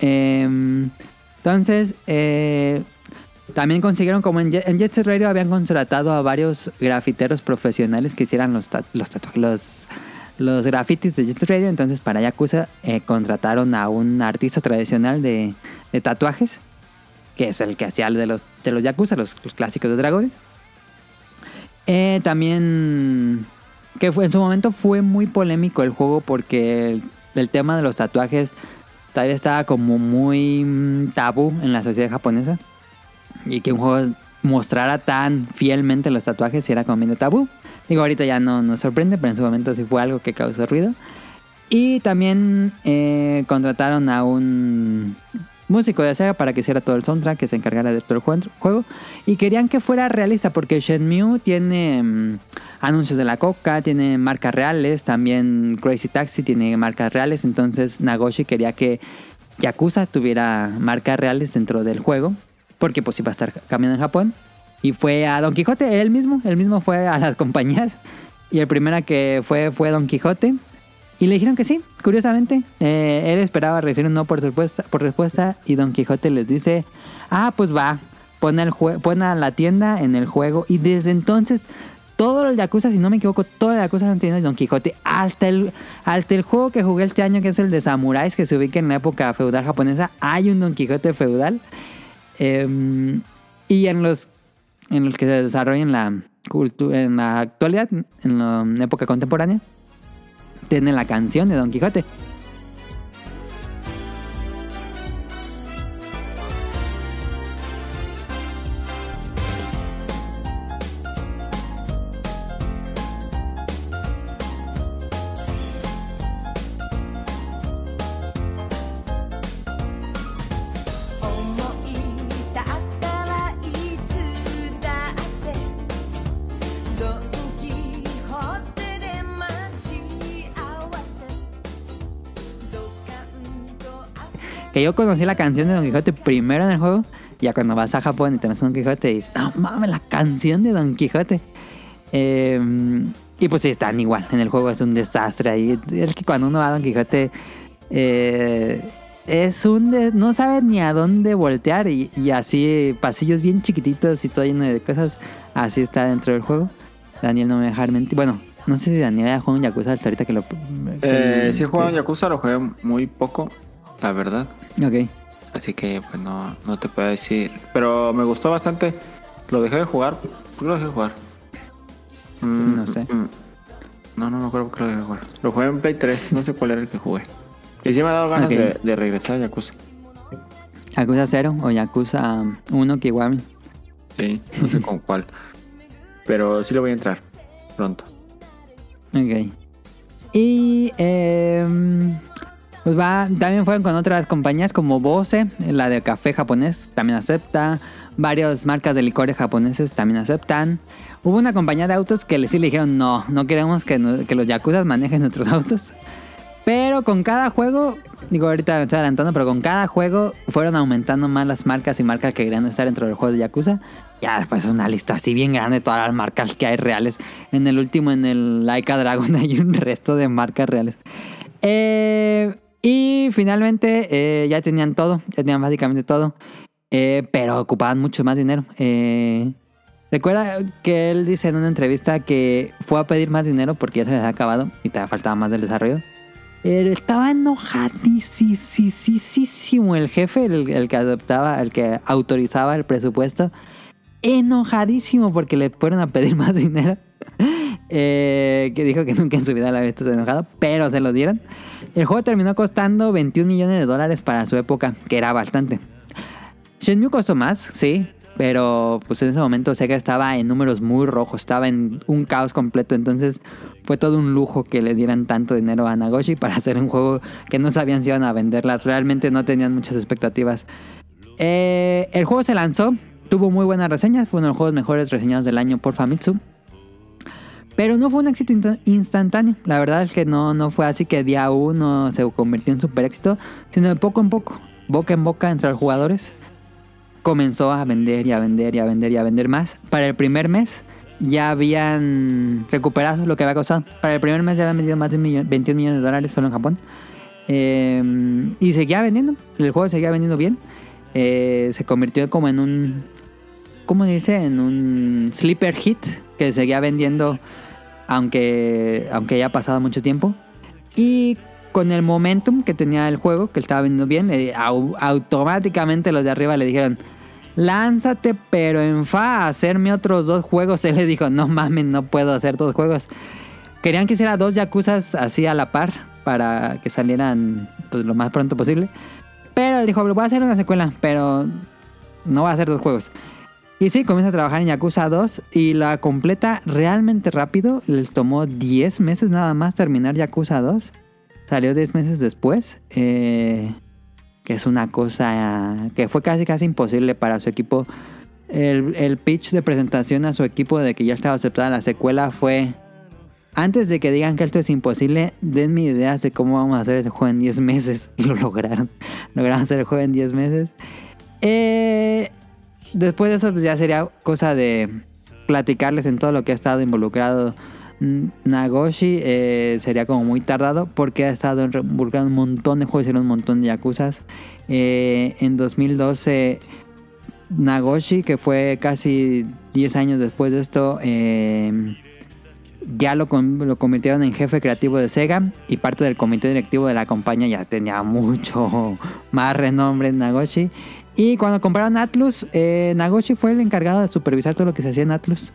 Em, entonces, eh, también consiguieron, como en, Jet, Set Radio habían contratado a varios grafiteros profesionales que hicieran los, los tatuajes, los, los grafitis de Jet Set Radio. Entonces, para Yakuza eh, contrataron a un artista tradicional de, de tatuajes, que es el que hacía de los, de los Yakuza, los, los clásicos de dragones. Eh, también que fue, en su momento fue muy polémico el juego porque el, el tema de los tatuajes todavía estaba como muy mm, tabú en la sociedad japonesa. Y que un juego mostrara tan fielmente los tatuajes si era como medio tabú. Digo, ahorita ya no nos sorprende, pero en su momento sí fue algo que causó ruido. Y también eh, contrataron a un músico de Sega para que hiciera todo el soundtrack, que se encargara de todo el jue- juego. Y querían que fuera realista, porque Shenmue tiene mm, anuncios de la coca, tiene marcas reales, también Crazy Taxi tiene marcas reales. Entonces Nagoshi quería que Yakuza tuviera marcas reales dentro del juego, porque pues iba a estar cambiando en Japón. Y fue a Don Quijote, él mismo, él mismo fue a las (laughs) compañías. Y el primero que fue fue Don Quijote. Y le dijeron que sí, curiosamente. Eh, él esperaba recibir un no por respuesta, por respuesta y Don Quijote les dice, ah, pues va, pon, el jue- pon a la tienda en el juego. Y desde entonces, todos los Yakuza, si no me equivoco, todos los Yakuza han tenido Don Quijote. Hasta el, hasta el juego que jugué este año, que es el de Samuráis, que se ubica en la época feudal japonesa, hay un Don Quijote feudal. Em, y en los, en los que se desarrolla en la, en la actualidad, en la época contemporánea, tiene la canción de Don Quijote.「yo conocí la canción de Don Quijote primero en el juego. Ya cuando vas a Japón y te ves Don Quijote y dices, no mames, la canción de Don Quijote. Eh, y pues sí, están igual. En el juego es un desastre ahí. Es que cuando uno va a Don Quijote, eh, es un. de- no sabes ni a dónde voltear. Y, y así, pasillos bien chiquititos y todo lleno de cosas. Así está dentro del juego. Daniel no me dejar mentir. Bueno, no sé si Daniel ya jugado un Yakuza hasta ahorita que lo. Eh, sí he jugado que- Yakuza, lo jugué muy poco, la verdad. Ok. Así que pues no, no te puedo decir. Pero me gustó bastante. Lo dejé de jugar. ¿Por qué lo dejé de jugar? Mm, No sé. mm. No, no me acuerdo por qué lo dejé de jugar. Lo jugué en Play 3. No sé cuál era el que jugué. Y sí me ha dado ganas de, de regresar a Yakuza. Yakuza 0 o Yakuza 1 Kiwami. Sí, no sé con cuál. Pero sí lo voy a entrar pronto. Ok. Y em, pues va, también fueron con otras compañías como Bose, la de café japonés, también acepta. Varias marcas de licores japoneses también aceptan. Hubo una compañía de autos que sí le dijeron no, no queremos que, los yakuzas manejen nuestros autos. Pero con cada juego, digo ahorita me estoy adelantando, pero con cada juego fueron aumentando más las marcas y marcas que querían estar dentro del juego de Yakuza. Ya después es una lista así bien grande de todas las marcas que hay reales. En el último, en el Laika Dragon, (laughs) hay un resto de marcas reales. Eh, y finalmente eh, ya tenían todo, ya tenían básicamente todo. Eh, pero ocupaban mucho más dinero. Eh, recuerda que él dice en una entrevista que fue a pedir más dinero porque ya se les había acabado y todavía faltaba más del desarrollo. Estaba enojadísimo el jefe, el, que adoptaba, el que autorizaba el presupuesto. Enojadísimo porque le fueron a pedir (laughs) más dinero. Que dijo que nunca en su vida la había estado enojado, pero se lo dieron. El juego terminó costando 21 millones de dólares para su época, que era bastante. Shenmue costó más, sí, pero pues en ese momento Sega estaba en números muy rojos, estaba en un caos completo, entonces fue todo un lujo que le dieran tanto dinero a Nagoshi (laughs) para hacer un juego que no sabían si iban a venderla, realmente no tenían muchas expectativas. Eh, el juego se lanzó, tuvo muy buenas reseñas, fue uno de los juegos mejores reseñados del año por Famitsu. Pero no fue un éxito insta- instantáneo. La verdad es que no, no fue así que día uno se convirtió en super éxito, sino de poco en poco, boca en boca entre los jugadores. Comenzó a vender y a vender y a vender y a vender más. Para el primer mes ya habían recuperado lo que había costado. Para el primer mes ya habían vendido más de un millón- 21 millones de dólares solo en Japón. Eh, y seguía vendiendo. El juego seguía vendiendo bien. Eh, se convirtió como en un ¿cómo se dice? En un sleeper hit que seguía vendiendo aunque, aunque haya pasado mucho tiempo. Y con el momentum que tenía el juego, que estaba vendiendo bien, automáticamente los de arriba le dijeron, lánzate pero en fa hacerme otros dos juegos. (laughs) Él le dijo, no mames, no puedo hacer dos juegos. Querían que hiciera dos Yakuzas así a la par para que salieran pues, lo más pronto posible. Pero él dijo, voy a hacer una secuela, pero no va a hacer dos juegos. Y sí, comienza a trabajar en Yakuza 2 y la completa realmente rápido. Le tomó 10 meses nada más terminar Yakuza 2. Salió 10 meses después. eh, que es una cosa que fue casi casi imposible para su equipo. El, pitch de presentación a su equipo de que ya estaba aceptada la secuela fue... Antes de que digan que esto es imposible, denme ideas de cómo vamos a hacer ese juego en 10 meses. (laughs) Y lo lograron. Lograron hacer el juego en 10 meses. Eh, después de eso pues ya sería cosa de platicarles en todo lo que ha estado involucrado Nagoshi. eh, sería como muy tardado porque ha estado involucrado un montón de juegos, hicieron un montón de Yakuzas. Eh, en 2012 Nagoshi, que fue casi 10 años después de esto, eh, ya lo, lo convirtieron en jefe creativo de Sega y parte del comité directivo de la compañía ya tenía mucho (laughs) más renombre en Nagoshi. Y cuando compraron Atlus, eh, Nagoshi fue el encargado de supervisar todo lo que se hacía en Atlus.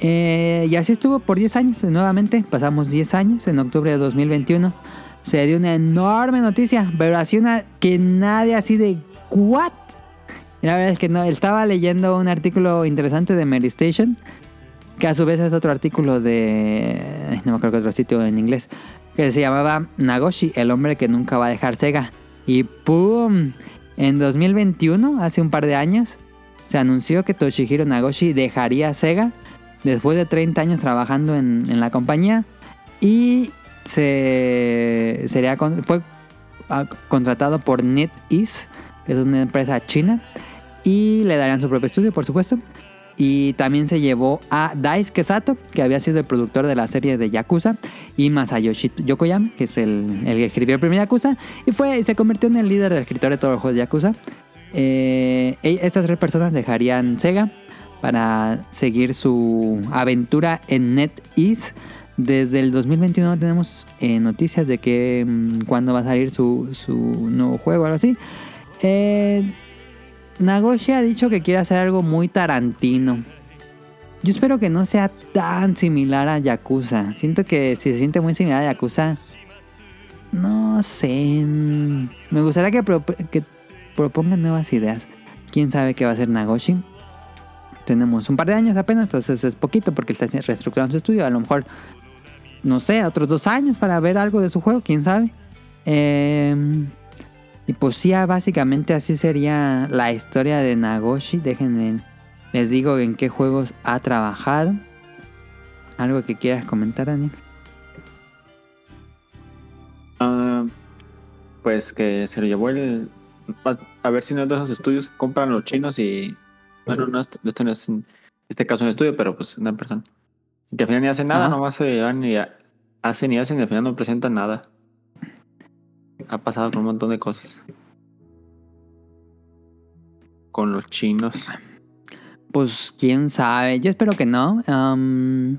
Eh, y así estuvo por 10 años, nuevamente, pasamos 10 años, en octubre de 2021. Se dio una enorme noticia, pero así una que nadie así de ¿what? La verdad que no, estaba leyendo un artículo interesante de Mary Station, que a su vez es otro artículo de, no me acuerdo qué otro sitio en inglés, que se llamaba Nagoshi, el hombre que nunca va a dejar Sega. Y ¡pum! En 2021, hace un par de años, se anunció que Toshihiro Nagoshi dejaría Sega después de 30 años trabajando en, la compañía y se sería fue contratado por NetEase, que es una empresa china, y le darían su propio estudio, por supuesto. Y también se llevó a Daisuke Sato, que había sido el productor de la serie de Yakuza, y Masayoshi Yokoyama, que es el, el que escribió el primer Yakuza, y fue, se convirtió en el líder del escritor de todos los juegos de Yakuza. Eh, e- estas tres personas dejarían Sega para seguir su aventura en NetEase. Desde el 2021 no tenemos eh, noticias de que mm, cuándo va a salir su, su nuevo juego algo así. Eh, Nagoshi ha dicho que quiere hacer algo muy tarantino. Yo espero que no sea tan similar a Yakuza. Siento que si se siente muy similar a Yakuza, no sé. Me gustaría que, pro- que propongan nuevas ideas. Quién sabe qué va a hacer Nagoshi. Tenemos un par de años apenas, entonces es poquito porque está reestructurando su estudio. A lo mejor, no sé, otros dos años para ver algo de su juego, quién sabe. Eh, y pues sí, ah, básicamente así sería la historia de Nagoshi. Déjenme, les digo en qué juegos ha trabajado. Algo que quieras comentar, Daniel. Ah, pues que se lo llevó el. A, a ver si no es de esos estudios que compran los chinos y. Bueno, no, esto esto no es en este caso un estudio, pero pues una persona. Que al final ni hacen nada, Ajá. nomás se van y hacen y hacen y al final no presentan nada. Ha pasado con un montón de cosas. Con los chinos. Pues quién sabe. Yo espero que no.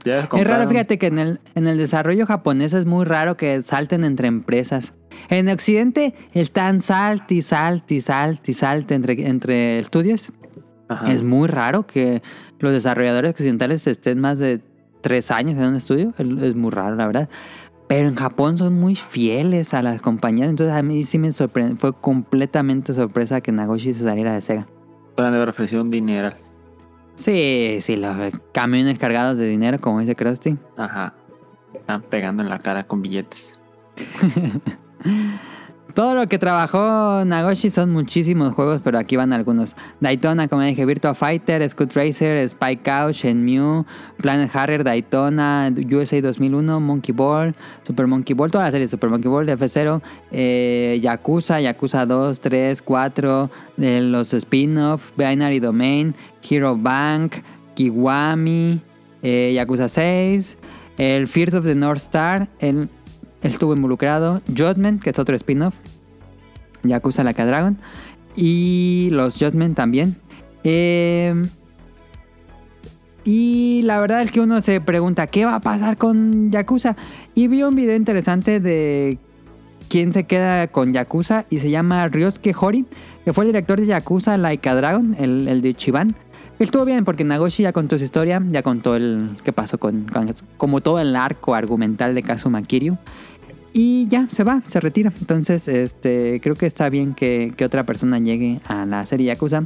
Ya es raro, fíjate que en el, en el desarrollo japonés es muy raro que salten entre empresas. En Occidente están salt y salt y salt y salt entre, entre estudios. Ajá. Es muy raro que los desarrolladores occidentales estén más de tres años en un estudio. Es es muy raro, la verdad. Pero en Japón son muy fieles a las compañías. Entonces a mí sí me sorprendió. Fue completamente sorpresa que Nagoshi se saliera de Sega. Pueden haber ofrecido un dineral. Sí, sí, los camiones cargados de dinero, como dice Krusty. Ajá. Están pegando en la cara con billetes. (laughs) Todo lo que trabajó Nagoshi son muchísimos juegos, pero aquí van algunos. Daytona, como dije, Virtua Fighter, Scoot Racer, Spy Couch, Shenmue, Planet Harrier, Daytona, USA 2001, Monkey Ball, Super Monkey Ball, toda la serie Super Monkey Ball, F0, eh, Yakuza, Yakuza 2, 3, 4, eh, los spin-off, Binary Domain, Hero Bank, Kiwami, eh, Yakuza 6, el Fears of the North Star, el él estuvo involucrado. Judgment, que es otro spin-off. Yakuza Like a Dragon. Y los Judgment también. Eh, y la verdad es que uno se pregunta, ¿qué va a pasar con Yakuza? Y vi un video interesante de quién se queda con Yakuza y se llama Ryosuke Hori, que fue el director de Yakuza Like a Dragon, el, el de Ichiban. Estuvo bien porque Nagoshi ya contó su historia, ya contó el qué pasó con, con- como todo el arco argumental de Kazuma Kiryu. Y ya, se va, se retira. Entonces, este, creo que está bien que, que otra persona llegue a la serie Yakuza,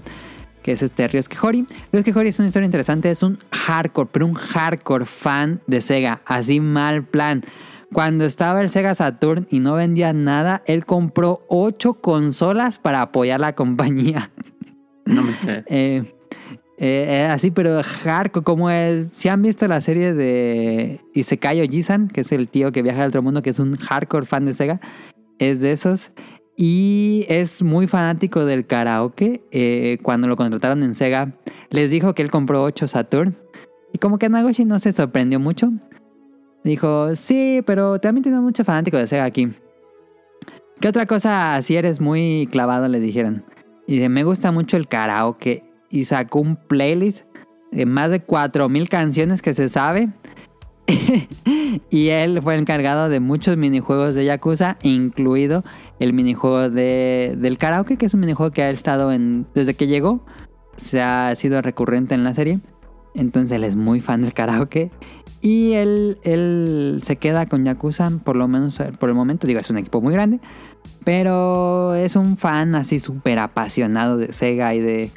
que es este Ryosuke Hori. Ryosuke Hori es una historia interesante, es un hardcore, pero un hardcore fan de Sega, así mal plan. Cuando estaba el Sega Saturn y no vendía nada, él compró ocho consolas para apoyar la compañía. No me. (laughs) Eh, eh, eh, así, pero hardcore, como es. Si han visto la serie de Isekai Ojisan, que es el tío que viaja al otro mundo, que es un hardcore fan de Sega, es de esos. Y es muy fanático del karaoke. Eh, cuando lo contrataron en Sega, les dijo que él compró 8 Saturn. Y como que Nagoshi no se sorprendió mucho. Dijo, sí, pero también tenemos mucho fanático de Sega aquí. ¿Qué otra cosa si eres muy clavado? Le dijeron. Y me gusta mucho el karaoke. Y sacó un playlist de más de 4.000 canciones que se sabe. (laughs) y él fue encargado de muchos minijuegos de Yakuza, incluido el minijuego de, del karaoke, que es un minijuego que ha estado en desde que llegó. Se ha sido recurrente en la serie. Entonces él es muy fan del karaoke. Y él, él se queda con Yakuza, por lo menos por el momento. Digo, es un equipo muy grande. Pero es un fan así súper apasionado de Sega y de,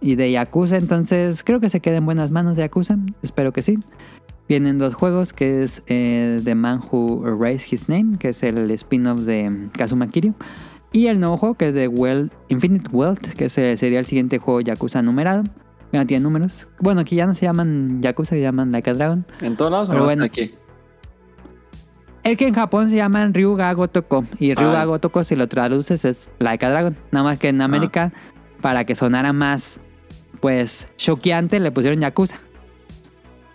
y de Yakuza. Entonces creo que se queda en buenas manos de Yakuza. Espero que sí. Vienen dos juegos, que es eh, The Man Who Erased His Name, que es el spin-off de mm, Kazuma Kiryu. Y el nuevo juego, que es de Well, Infinite Wealth, que sería el siguiente juego Yakuza numerado. Ya no tiene números. Bueno, aquí ya no se llaman Yakuza, se llaman Like a Dragon. En todos lados, Pero bueno. aquí. El que en Japón se llaman Ryuga Gotoko. Y Ryuga Ah. Gotoko, si lo traduces, es Like a Dragon. Nada más que en América, para que sonara más, pues, choqueante, le pusieron Yakuza.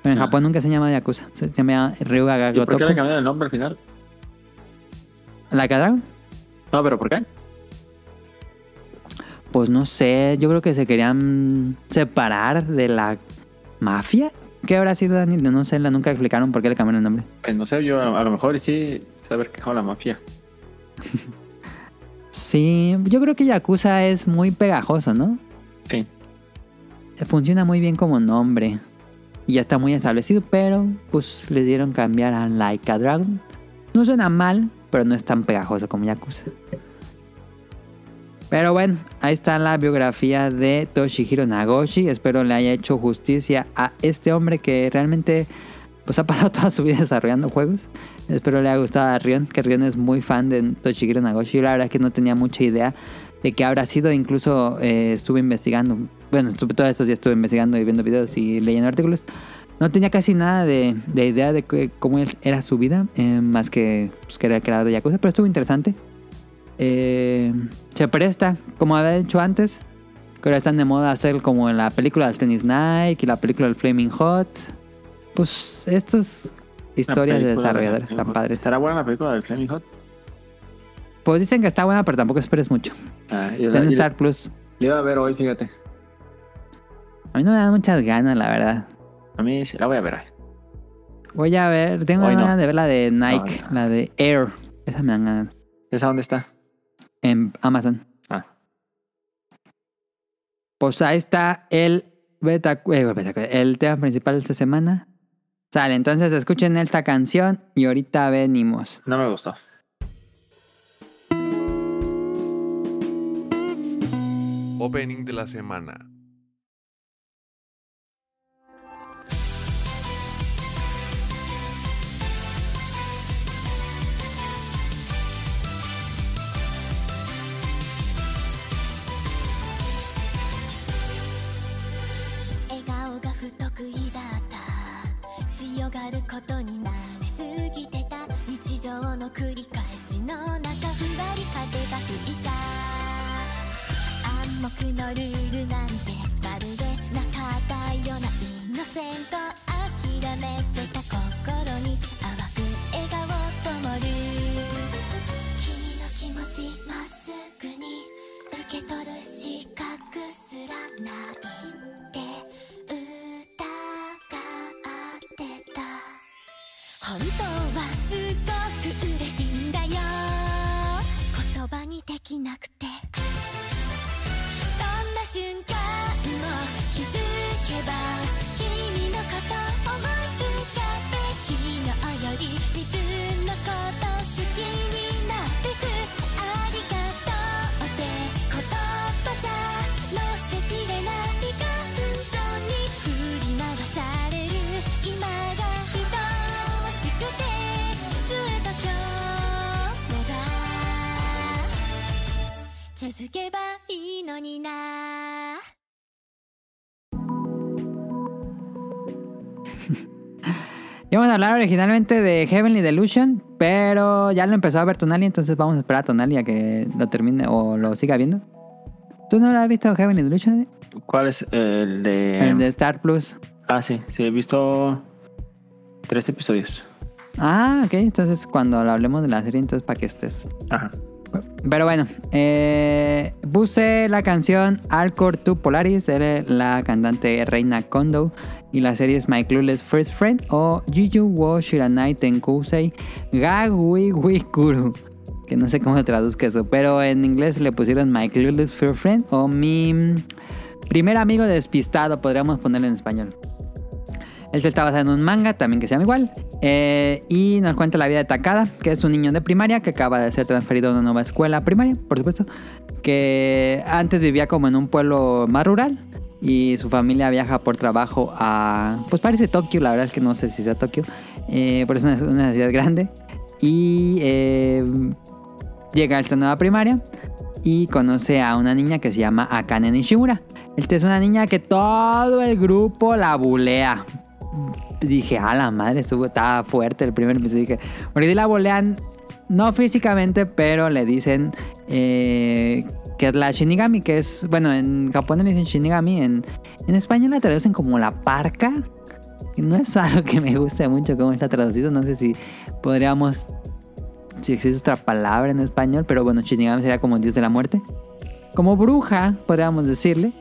Pero en Ah. Japón nunca se llama Yakuza. Se, se llama Ryuga ¿Y por qué le cambiaron el nombre al final? Like a Dragon. No, pero ¿por qué? Pues no sé, yo creo que se querían separar de la mafia. ¿Qué habrá sido, Dani? No sé, la nunca explicaron por qué le cambiaron el nombre. Pues no sé, yo a, a lo mejor sí saber quejado la mafia. (laughs) Sí, yo creo que Yakuza es muy pegajoso, ¿no? Funciona muy bien como nombre. Y ya está muy establecido, pero pues le dieron cambiar a Like a Dragon. No suena mal, pero no es tan pegajoso como Yakuza. Pero bueno, ahí está la biografía de Toshihiro Nagoshi. Espero le haya hecho justicia a este hombre que realmente pues ha pasado toda su vida desarrollando juegos. Espero le haya gustado a Rion, que Rion es muy fan de Toshihiro Nagoshi. Yo la verdad es que no tenía mucha idea de qué habrá sido. Incluso eh, estuve investigando. Bueno, estuve, todos estos días estuve investigando y viendo videos y leyendo artículos. No tenía casi nada de, de idea de que- cómo era su vida, eh, más que, pues, que era el creador de Yakuza, pero estuvo interesante. Eh, se presta, como había dicho antes, que ahora están de moda hacer como en la película del Tennis Nike y la película del Flaming Hot. Pues estas historias de desarrolladores están padres. ¿Estará buena la película del Flaming Hot? Pues dicen que está buena, pero tampoco esperes mucho. Ah, yo la, yo Star Plus. la iba a ver hoy, fíjate. A mí no me dan muchas ganas, la verdad. A mí sí, la voy a ver. hoy. Voy a ver, tengo Hoy no. ganas de ver la de Nike, No, no. la de Air. Esa me dan ganas. ¿Esa dónde está? En Amazon. Ah, Pues ahí está el beta, eh, beta- el tema principal de esta semana. Sale, entonces escuchen esta canción y ahorita venimos. no me gustó. Opening de la semana. 不得意だった。強がることになりすぎてた。日常の繰り返しの中ふわり風が吹いた。暗黙のルールなんてまるでなかったようなイノセント諦めてた心に淡く笑顔灯る。君の気持ちまっすぐに受け取る資格すらない。本当はすごく嬉しいんだよ。言葉にできなくて。どんな瞬間 続けばいいのにな Íbamos (laughs) a hablar originalmente de Heavenly Delusion, pero ya lo empezó a ver Tonali, entonces vamos a esperar a Tonali a que lo termine o lo siga viendo. ¿Tú no lo has visto Heavenly Delusion? ¿Cuál es el de...? El de Star Plus. Ah, sí, sí, he visto tres episodios. Ah, ok, entonces cuando lo hablemos de la serie, entonces para que estés. Ajá. Pero bueno, eh, puse la canción Alcor to Polaris, era la cantante Reina Kondo. Y la serie es My Clueless First Friend o Jiju wo Shiranai Tenkousei ga Wi Wi Kuru. Que no sé cómo se traduzca eso, pero en inglés le pusieron My Clueless First Friend o mi primer amigo despistado, podríamos ponerlo en español. Él está basado en un manga también que se llama igual. eh, y nos cuenta la vida de Takada, que es un niño de primaria que acaba de ser transferido a una nueva escuela primaria, por supuesto. Que antes vivía como en un pueblo más rural. Y su familia viaja por trabajo a. Pues parece Tokio, la verdad es que no sé si sea Tokio. eh, pero es una, una ciudad grande. Y eh, llega a esta nueva primaria y conoce a una niña que se llama Akane Nishimura. Esta es una niña que todo el grupo la bulea. Dije, a la madre, estuvo, estaba fuerte el primer episodio. Dije, porque la bolean, no físicamente, pero le dicen eh, que es la Shinigami, que es, bueno, en japonés le dicen Shinigami, en, en español la traducen como la parca. No es algo que me guste mucho cómo está traducido, no sé si podríamos, si existe otra palabra en español, pero bueno, Shinigami sería como dios de la muerte. Como bruja, podríamos decirle.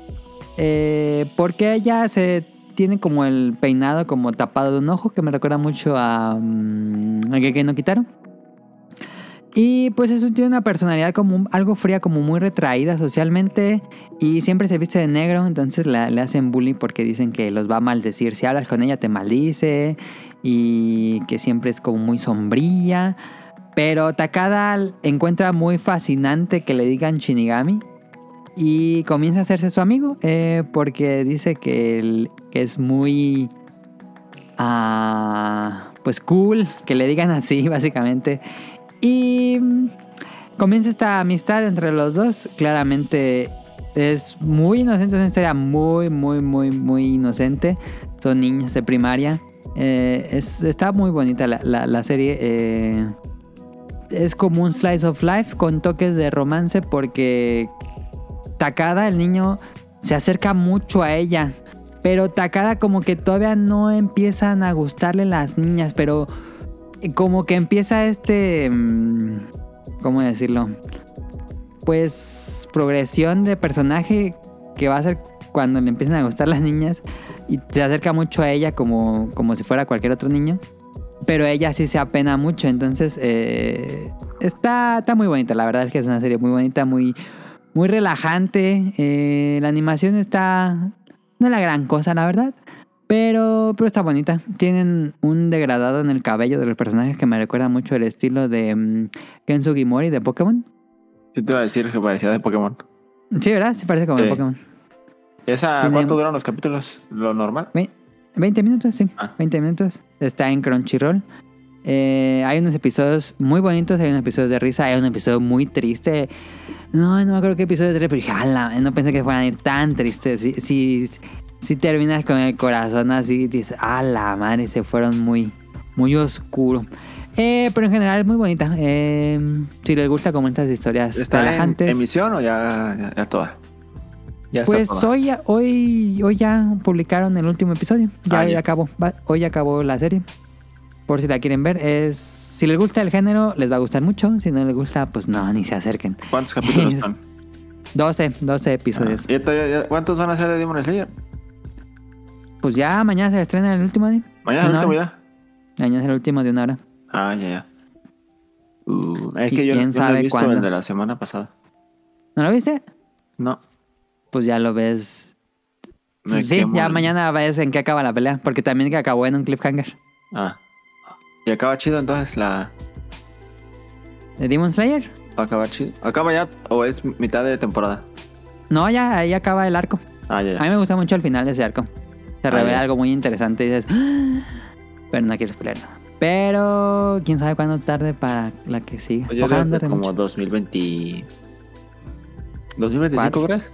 Eh, porque ella se tiene como el peinado como tapado de un ojo que me recuerda mucho a, mm, a Gege no Kitaro. Y pues eso tiene una personalidad como algo fría, como muy retraída socialmente y siempre se viste de negro, entonces le hacen bullying porque dicen que los va a maldecir. Si hablas con ella te maldice y que siempre es como muy sombría. Pero Takada encuentra muy fascinante que le digan Shinigami y comienza a hacerse su amigo eh, porque dice que, él- es muy ah, pues cool que le digan así (laughs) básicamente. Y mm, comienza esta amistad entre los dos. Claramente es muy inocente es una historia muy muy muy muy inocente. Son niños de primaria. Eh, es- está muy bonita la, la- la serie eh, es como un slice of life con toques de romance porque Takada, el niño, se acerca mucho a ella. Pero Takada como que todavía no empiezan a gustarle las niñas, pero como que empieza este... mm, ¿Cómo decirlo? Pues progresión de personaje que va a ser cuando le empiezan a gustar las niñas y se acerca mucho a ella como, como si fuera cualquier otro niño. Pero ella sí se apena mucho, entonces eh, está, está muy bonita. La verdad es que es una serie muy bonita, muy, muy relajante. Eh, la animación está... No es la gran cosa, la verdad. Pero, pero está bonita. Tienen un degradado en el cabello de los personajes que me recuerda mucho el estilo de mm, Ken Sugimori de Pokémon. Yo te iba a decir que parecía de Pokémon. Sí, ¿verdad? Sí parece como de. Pokémon. ¿Esa Tiene- cuánto duran los capítulos? ¿Lo normal? Ve- 20 minutos, sí. Ah. 20 minutos. Está en Crunchyroll. Eh, hay unos episodios muy bonitos, hay unos episodios de risa, hay un episodio muy triste. No, no me acuerdo qué episodio de pero "Ala", no pensé que fueran a ir tan tristes. Si, si, si terminas con el corazón así, dices, a la madre, se fueron muy, muy oscuro. Eh, pero en general muy bonita. Eh, si les gusta como estas historias ¿Está en relajantes. emisión o ya, ya, ya toda? Ya está Pues toda. hoy, hoy, hoy ya publicaron el último episodio. Ya, Ah, ya ya. acabó. Hoy acabó la serie. Por si la quieren ver. Es, si les gusta el género, les va a gustar mucho. Si no les gusta, pues no, ni se acerquen. ¿Cuántos capítulos (laughs) Es- están? 12, 12 episodios. Ah, ¿y todavía- ya- ¿Cuántos van a ser de Demon Slayer? Pues ya mañana se estrena el último día. ¿Mañana el último ya? Mañana es el último de una hora. Ah, ya, ya. Uh, es ¿Y que yo, quién yo no sabe he visto cuándo? el de la semana pasada. ¿No lo viste? No. Pues ya lo ves. me sí, ya mañana ves en qué acaba la pelea. Porque también que acabó en un cliffhanger. Ah. ¿Y acaba chido entonces la... ¿De Demon Slayer? ¿Va a acabar chido? ¿Acaba ya o es mitad de temporada? No, ya ahí acaba el arco. Ah, ya, A mí me gusta mucho el final de ese arco. Se Ah, revela ya. algo muy interesante y dices, "Ah", pero no quiero spoiler nada. Pero quién sabe cuándo tarde para la que sigue. Oye, Ojalá no como mucho. 2020... ¿2025 Cuatro. crees?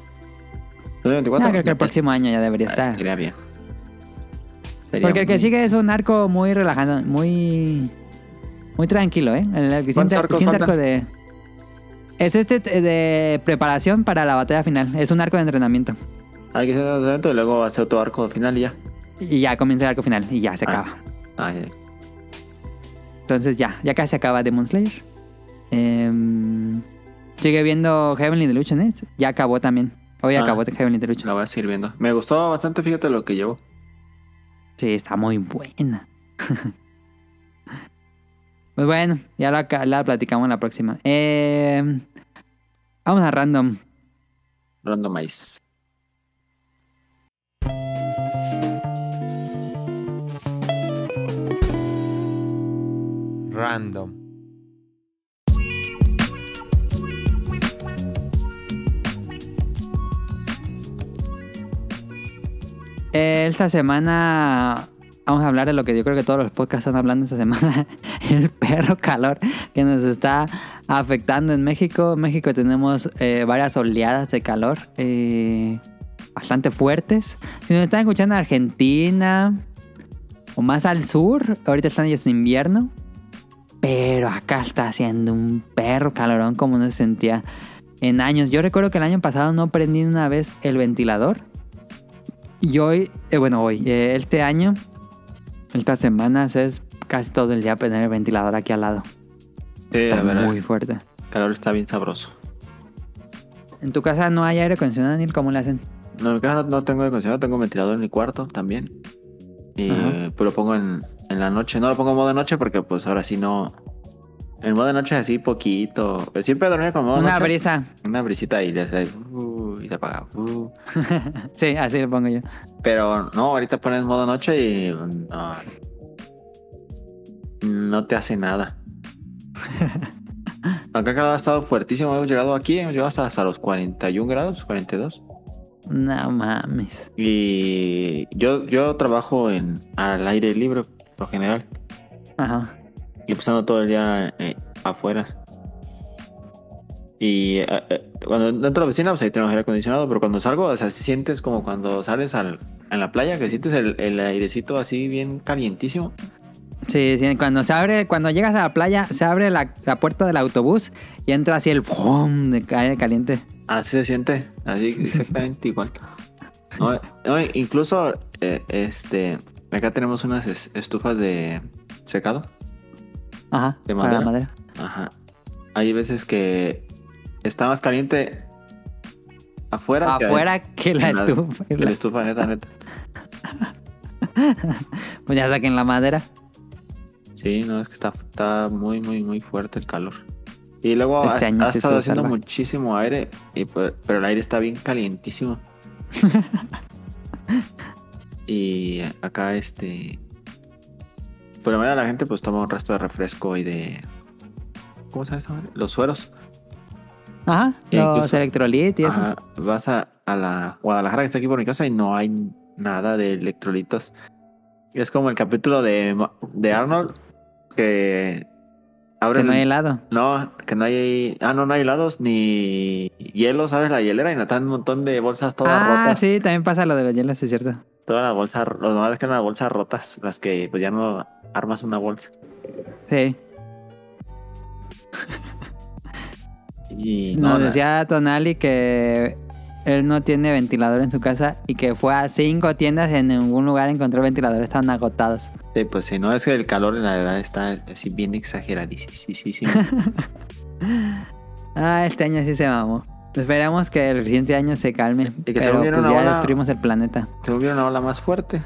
No, ¿2024? creo que el próximo año ya debería Ah, estar. Estaría bien. Sería Porque el que muy- sigue es un arco muy relajado, muy muy tranquilo, ¿eh? El, el siguiente, arco de es este de preparación para la batalla final. Es un arco de entrenamiento Ah, que sea un evento y luego ser otro arco final y ya. y ya comienza el arco final y ya se Ah. acaba. Ah. Entonces ya, ya casi acaba Demon Slayer. Em, sigue viendo Heavenly Delusion, ¿eh? Ya acabó también. Hoy Ah. acabó Heavenly Delusion. La voy a seguir viendo. Me gustó bastante, fíjate lo que llevo. Sí, está muy buena. (laughs) pues bueno, ya la, la platicamos la próxima. Em, vamos a random. Randomize. Random. Esta semana vamos a hablar de lo que yo creo que todos los podcasts están hablando esta semana. (laughs) El perro calor que nos está afectando en México. En México tenemos eh, varias oleadas de calor eh, bastante fuertes. Si nos están escuchando en Argentina o más al sur, ahorita están ellos en invierno. Pero acá está haciendo un perro calorón como no se sentía en años. Yo recuerdo que el año pasado no prendí una vez el ventilador. Y hoy, eh, bueno, hoy, eh, este año, estas semanas es casi todo el día tener el ventilador aquí al lado. Está verdad. muy fuerte. El calor está bien sabroso. ¿En tu casa no hay aire acondicionado, Daniel? ¿Cómo le hacen? No, en mi casa no, no tengo aire acondicionado, tengo ventilador en mi cuarto también. Y pues lo pongo en, en la noche. No lo pongo en modo noche porque pues ahora sí no. En modo noche así poquito. Pero siempre dormía con modo Una noche. brisa. Una brisita y, le- uh, y se apaga. uh. (laughs) Sí, así lo pongo yo. Pero no, ahorita pones modo noche y no, no te hace nada. (laughs) Acá calor ha estado fuertísimo. Hemos llegado aquí, hemos llegado hasta, hasta los 41 grados, 42. No mames. Y yo, yo trabajo en, al aire libre, por lo general. Ajá. Y pues ando todo el día eh, afuera. Y eh, eh, cuando dentro de la oficina, pues ahí tenemos aire acondicionado. Pero cuando salgo, o sea, si sientes como cuando sales al, en la playa, que sientes el, el airecito así bien calientísimo. Sí, sí, cuando se abre, cuando llegas a la playa, se abre la, la puerta del autobús y entra así el ¡pum! de aire caliente. Así se siente, así (laughs) exactamente igual. No, no, incluso, eh, este, acá tenemos unas es- estufas de secado. Ajá. ¿De para la madera? madera. Ajá. Hay veces que está más caliente afuera. que Afuera que la estufa. que la estufa, neta, neta. (laughs) Pues ya saquen la madera. Sí, no, es que está, está muy, muy, muy fuerte el calor. Y luego Este ha, año ha sí estado haciendo muchísimo aire, y, pues- pero el aire está bien calientísimo. (laughs) y acá, este. Por la mañana la gente pues toma un resto de refresco y de. ¿Cómo se llama? Los sueros. Ajá, E los incluso- electrolit y eso. Ajá, vas a, a la Guadalajara que está aquí por mi casa y no hay nada de electrolitos. Es como el capítulo de, de Arnold que Que abren no hay helado. no, que no hay ah no no hay helados ni hielo, ¿sabes? La hielera y notan un montón de bolsas todas Ah, rotas. sí, también pasa lo de los hielos, es cierto. Todas las bolsas, los normales que eran las bolsas rotas, las que pues ya no armas una bolsa. Sí. (laughs) Y no, Nos decía Tonali que él no tiene ventilador en su casa y que fue a cinco tiendas y en ningún lugar encontró ventiladores, estaban agotados. sí, pues sí, no es que el calor en la verdad está así bien exageradísimo. (laughs) Ah, este año sí se mamó. Esperamos que el siguiente año se calme. Y que pero pues una ya ola- destruimos el planeta. Se volvió una ola más fuerte.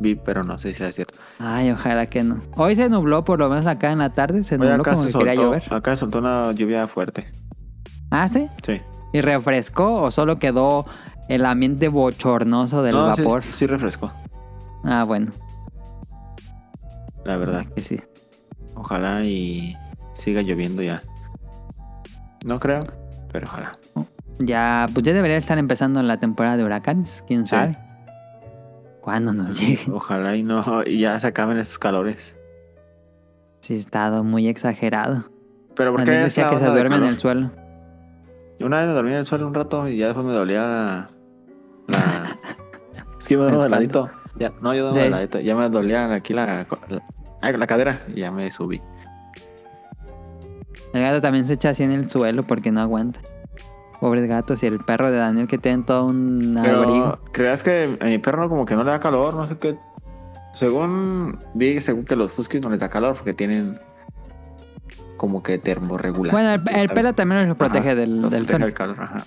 Vi, pero no sé si es cierto. Ay, ojalá que no. Hoy se nubló, por lo menos acá en la tarde, se Oye, nubló acá como se que quería llover. acá soltó una lluvia fuerte. Ah, ¿sí? Sí. ¿Y refrescó o solo quedó el ambiente bochornoso del no, sí, vapor? sí refrescó, Ah, bueno. la verdad. Que sí. Ojalá y siga lloviendo ya. No creo, pero ojalá. Ya, pues ya debería estar empezando la temporada de huracanes, quién Sí. sabe. ¿Cuándo nos (laughs) llegue? Ojalá y no y ya se acaben esos calores. Sí, estado muy exagerado. Pero ¿por qué decía que se duerme en el suelo. Una vez me dormí en el suelo un rato y ya después me dolía la. la- (laughs) es que me duermo de ladito. Ya, no, yo duermo Sí. de ladito. Ya me dolía aquí la, la, la cadera y ya me subí. El gato también se echa así en el suelo porque no aguanta. Pobres gatos y el perro de Daniel que tiene todo un abrigo. Pero creas que a mi perro como que no le da calor, no sé qué. Según vi, según que los huskies no les da calor porque tienen como que termorregulación. Bueno, el, el pelo también los protege Ajá, del, los del protege sol. del calor, ajá.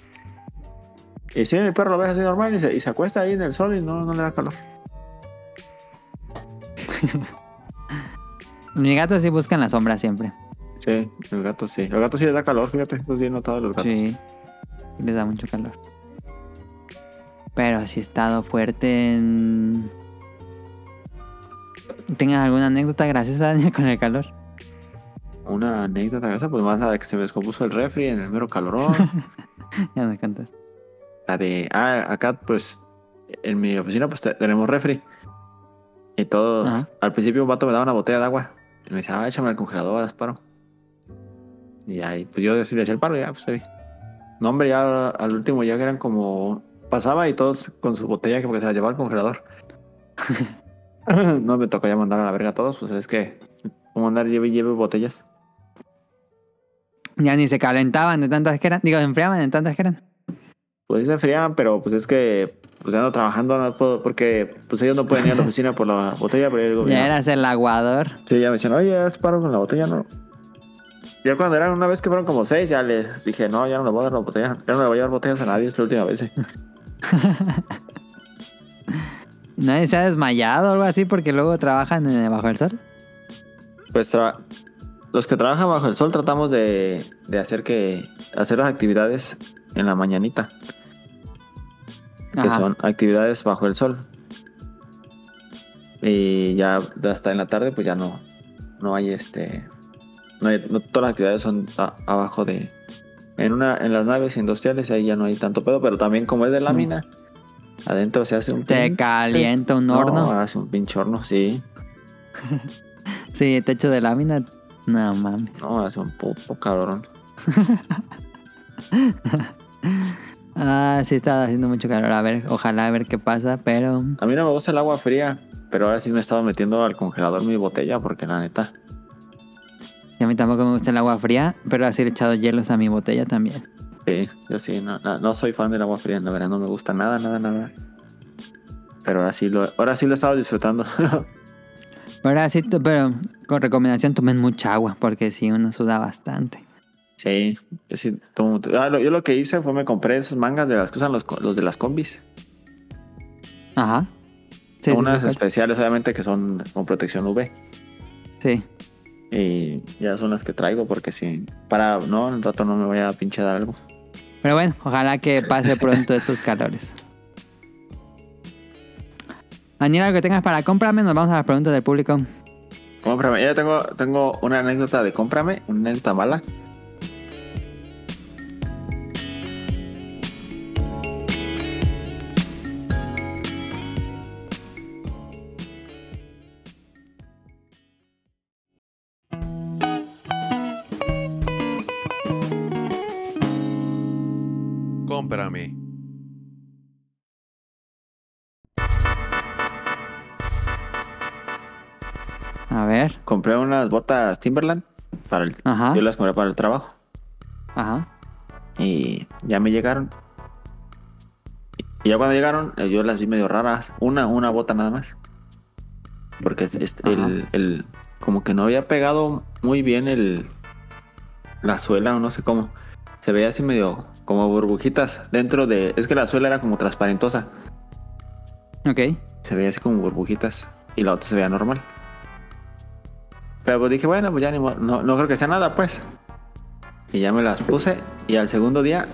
Y si mi perro lo ves así normal y se, y se acuesta ahí en el sol y no, no le da calor. (laughs) Mi gato sí busca en la sombra siempre. Sí, el gato sí. El gato sí les da calor, fíjate, eso sí he notado los gatos. Sí. Les da mucho calor. Pero sí ha estado fuerte en... ¿Tengas alguna anécdota graciosa, Daniel, con el calor? Una anécdota esa, pues más la de que se me descompuso el refri en el mero calorón. (laughs) Ya nos cantas. la de, ah, acá pues en mi oficina pues te- tenemos refri. Y todos, Ajá. al principio un vato me daba una botella de agua. Y me decía, ah, échame al congelador, haz paro. Y ahí, pues yo sí le hacía el paro y ya, pues ahí. No, hombre, ya al último ya eran como, pasaba y todos con su botella que porque se la llevaba al congelador. (laughs) no me tocó ya mandar a la verga a todos, pues es que, como andar lleve y lleve botellas. Ya ni se calentaban de tantas que eran. Digo, se enfriaban de tantas que eran. Pues sí se enfriaban, pero pues es que pues ando trabajando, no puedo, porque pues ellos no pueden ir a la oficina por la botella, pero yo digo, Ya "No". eras el aguador. Sí, ya me decían, oye, haz paro con la botella, no. Ya cuando eran una vez que fueron como seis, ya les dije, no, ya no le voy a dar la botella, ya no le voy a dar botellas a nadie, esta última vez. eh". (laughs) Nadie se ha desmayado o algo así porque luego trabajan en- bajo el sol. Pues tra- los que trabajan bajo el sol tratamos de, de hacer que hacer las actividades en la mañanita, que son actividades bajo el sol. Y ya hasta en la tarde, pues ya no, no hay este, no, hay- no todas las actividades son a- abajo de, en una, en las naves industriales ahí ya no hay tanto pedo, pero también como es de lámina, adentro se hace un Te pin- calienta un No, horno. hace un pinche horno, sí, (laughs) Sí, techo de lámina. No mames. no, hace un puto cabrón. (laughs) Ah, sí, está haciendo mucho calor. A ver, ojalá a ver qué pasa, pero. A mí no me gusta el agua fría, pero ahora sí me he estado metiendo al congelador mi botella porque la neta. Y a mí tampoco me gusta el agua fría, pero así le he echado hielos a mi botella también. Sí, yo sí, no, no, no soy fan del agua fría, la verdad no me gusta nada, nada, nada. Pero ahora sí lo, ahora sí lo he estado disfrutando. (laughs) Pero así, pero con recomendación tomen mucha agua, porque si uno suda bastante. Sí, yo, sí tomo- ah, lo- yo lo que hice fue me compré esas mangas de las que usan los, los de las combis. Ajá. Sí, sí, Unas sí, especiales, obviamente, que son con protección UV. Sí. Y ya son las que traigo porque si para, no, en rato no me voy a pinche dar algo. Pero bueno, ojalá que pase pronto estos calores. Daniel, algo que tengas para cómprame, nos vamos a las preguntas del público. Cómprame. Ya tengo, tengo una anécdota de cómprame, una anécdota mala. Unas botas Timberland. Para el, Ajá. Yo las compré para el trabajo. Ajá. Y ya me llegaron. Y ya cuando llegaron, eh, yo las vi medio raras. Una, una bota nada más. Porque es- el, el- como que no había pegado muy bien el la suela o no sé cómo. Se veía así medio como burbujitas dentro de. Es que la suela era como transparentosa. Ok. Se veía así como burbujitas. Y la otra se veía normal. Pero pues dije, bueno, pues ya ni no, no creo que sea nada, pues. Y ya me las puse. Y al segundo día,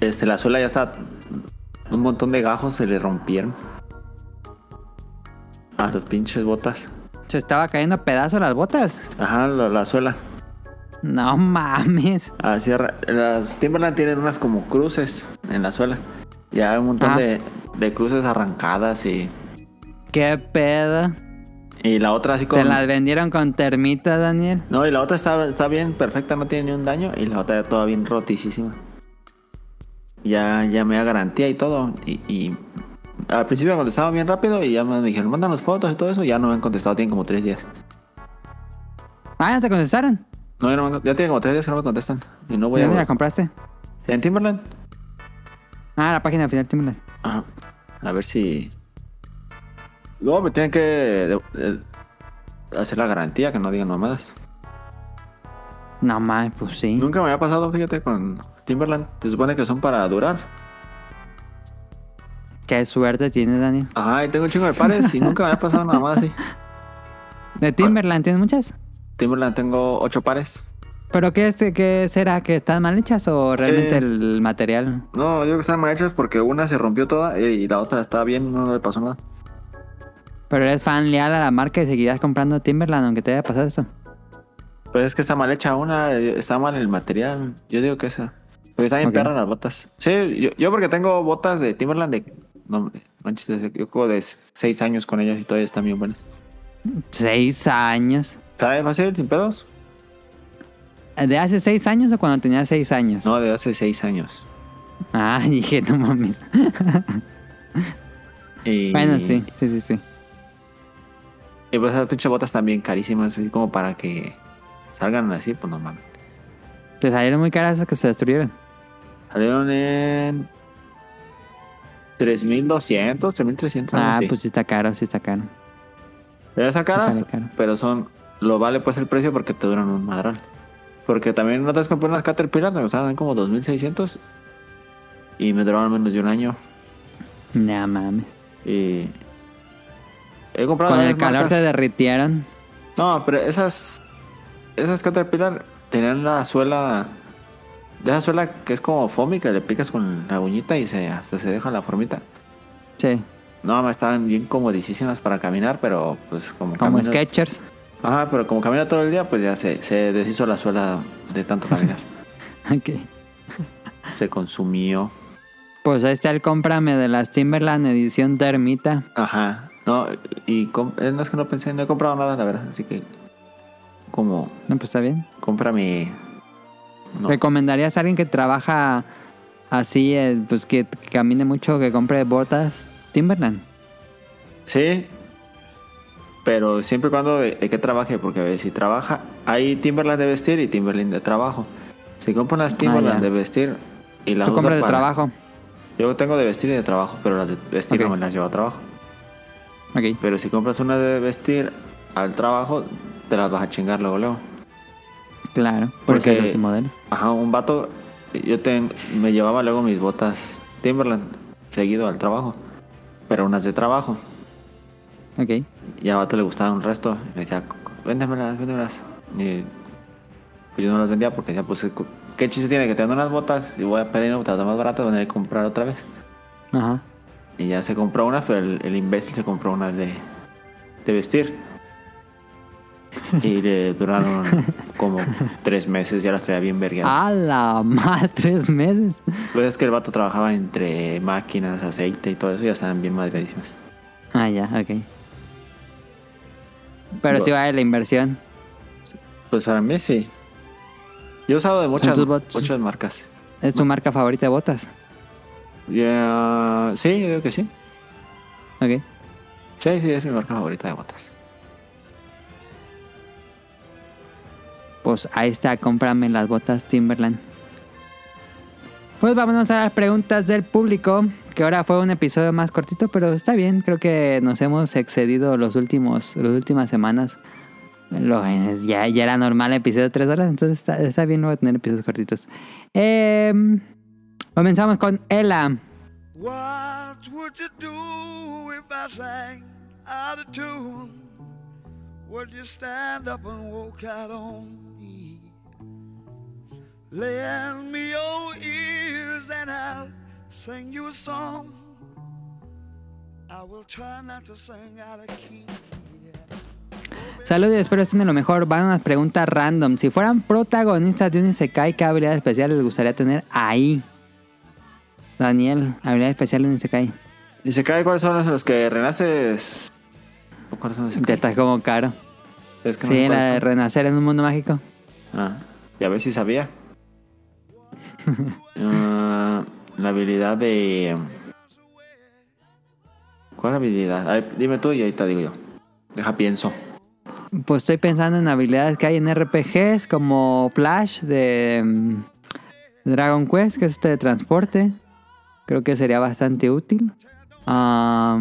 este, la suela ya está. Un montón de gajos se le rompieron. A los pinches botas. Se estaba cayendo a pedazos las botas. Ajá, la, la suela. No mames. Así, las Timberland tienen unas como cruces en la suela. Ya hay un montón Ah. de, de cruces arrancadas y. Qué pedo. Y la otra así como. Te las vendieron con termitas, Daniel. No, y la otra está, está bien, perfecta, no tiene ni un daño. Y la otra toda bien rotísima. Ya, ya me da garantía y todo. Y, y al principio me contestaban bien rápido y ya me dijeron, mándanos fotos y todo eso. Ya no me han contestado, tienen como tres días. Ah, ya te contestaron. No, ya, no me ya tienen como tres días que no me contestan. Y no voy ¿Dónde la a... compraste? ¿En Timberland? Ah, la página final Timberland. Ajá. A ver si... Luego me tienen que de- de- hacer la garantía, que no digan mamadas. No mames, pues sí. Nunca me había pasado, fíjate, con Timberland. Se supone que son para durar. Qué suerte tienes, Daniel. Ajá, y tengo un chingo de pares y nunca me había pasado nada más así. (laughs) ¿De Timberland tienes muchas? Timberland tengo ocho pares. ¿Pero qué, es, qué será? ¿Que están mal hechas o realmente Sí. el material? No, yo creo que están mal hechas porque una se rompió toda y la otra estaba bien, no le pasó nada. Pero eres fan leal a la marca y seguirás comprando Timberland aunque te haya pasado eso. Pues es que está mal hecha una, eh, está mal el material. Yo digo que esa. Porque están bien Ok. perras las botas. Sí, yo, yo porque tengo botas de Timberland de. No, manches, yo creo de seis años con ellas y todavía están bien buenas. Seis años. ¿Sabes fácil, sin pedos? ¿De hace seis años o cuando tenía seis años? No, de hace seis años. Ah, (laughs) dije, no mames. Y, Bueno, sí, sí, sí, sí. Y pues esas pinches botas también carísimas, así como para que salgan así, pues no mames. Te salieron muy caras esas que se destruyeron. Salieron en 3.200, 3.300. algo Ah, pues sí está caro, sí está caro. Ya están caras, caro. pero son. Lo vale pues el precio porque te duran un madral. Porque también no te compré unas Caterpillar, me costaban como 2.600 y me duraron menos de un año. No mames. Y. He comprado. Con el calor marcas. se derritieron. No, pero esas. Esas Caterpillar tenían la suela. De esa suela que es como foamy, que le picas con la uñita y se, hasta se deja la formita. Sí, No, me estaban bien comodísimas para caminar, pero pues como como camino- Sketchers. Ajá, pero como camina todo el día, pues ya se, se deshizo la suela de tanto caminar. (laughs) Ok. se consumió. Pues ahí está el cómprame de las Timberland edición Termita. Ajá. No, y no es que no pensé, no he comprado nada, la verdad. Así que, como, No, pues está bien. cómprame. No. ¿Recomendarías a alguien que trabaja así, eh, pues que, que camine mucho, que compre botas Timberland? Sí, pero siempre y cuando de, de que trabaje, porque a ver, si trabaja, hay Timberland de vestir y Timberland de trabajo. Si compra unas Timberland Ah, ya. de vestir y las Tú compras de para- trabajo. Yo tengo de vestir y de trabajo, pero las de vestir no me las llevo a trabajo. Ok. Pero si compras una de vestir al trabajo, te las vas a chingar luego, luego. Claro, por Porque- eso los modelos. Ajá, un vato, yo te, me llevaba luego mis botas Timberland seguido al trabajo, pero unas de trabajo. Ok. Y al vato le gustaba un resto. Me decía, véndemelas, véndemelas. Y pues yo no las vendía porque decía, pues, ¿qué chiste tiene que te dan unas botas y voy a pedir botas más baratas, van a ir a comprar otra vez? Ajá. Y ya se compró unas, pero el, el imbécil se compró unas de, de vestir. Y le duraron (laughs) como tres meses, ya las traía bien vergueadas. A la madre, tres meses. Pues es que el vato trabajaba entre máquinas, aceite y todo eso, y ya estaban bien madreadísimas. Ah, ya, ok. Pero sí vale la inversión. Pues para mí sí. Yo he usado de muchas, muchas marcas. ¿Es tu marca favorita de botas? Ya, sí, yo creo que sí. Ok. Sí, sí, es mi marca favorita de botas. Pues ahí está, cómprame las botas Timberland. Pues vámonos a las preguntas del público, que ahora fue un episodio más cortito, pero está bien, creo que nos hemos excedido los últimos, las últimas semanas. Lo- ya, ya era normal el episodio de tres horas, entonces está, está bien luego tener episodios cortitos. Em, comenzamos con Ella. What would you do if I sang out of tune? Would you stand up and walk out on me? Lend me your ears and I'll sing you a song. I will try not to sing out of key. Saludos y espero estén de lo mejor. Van unas preguntas random. Si fueran protagonistas de un Isekai, ¿qué habilidad especial les gustaría tener ahí? Daniel, habilidad especial de un Isekai. ¿Y se cae cuáles son los- los que renaces? ¿O ¿Cuáles son los que Te está como caro. Es que no Sí, la de renacer en un mundo mágico. Ah, y a ver si sabía. (laughs) Ah, la habilidad de. ¿Cuál habilidad? A ver, dime tú y ahorita digo yo. Deja pienso. Pues estoy pensando en habilidades que hay en RPGs como Flash de mm, Dragon Quest, que es este de transporte. Creo que sería bastante útil. La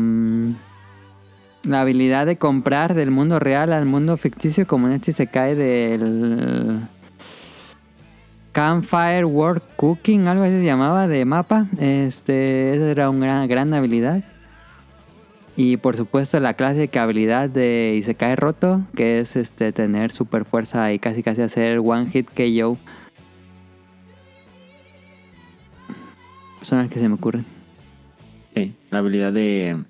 habilidad de comprar del mundo real al mundo ficticio, como en este se cae del Campfire World Cooking, algo así se llamaba de mapa. Este, esa era una gran, gran habilidad. Y por supuesto la clásica habilidad de Isekai Roto, que es este tener super fuerza y casi casi hacer one hit KO. Son las que se me ocurren. Sí, la habilidad de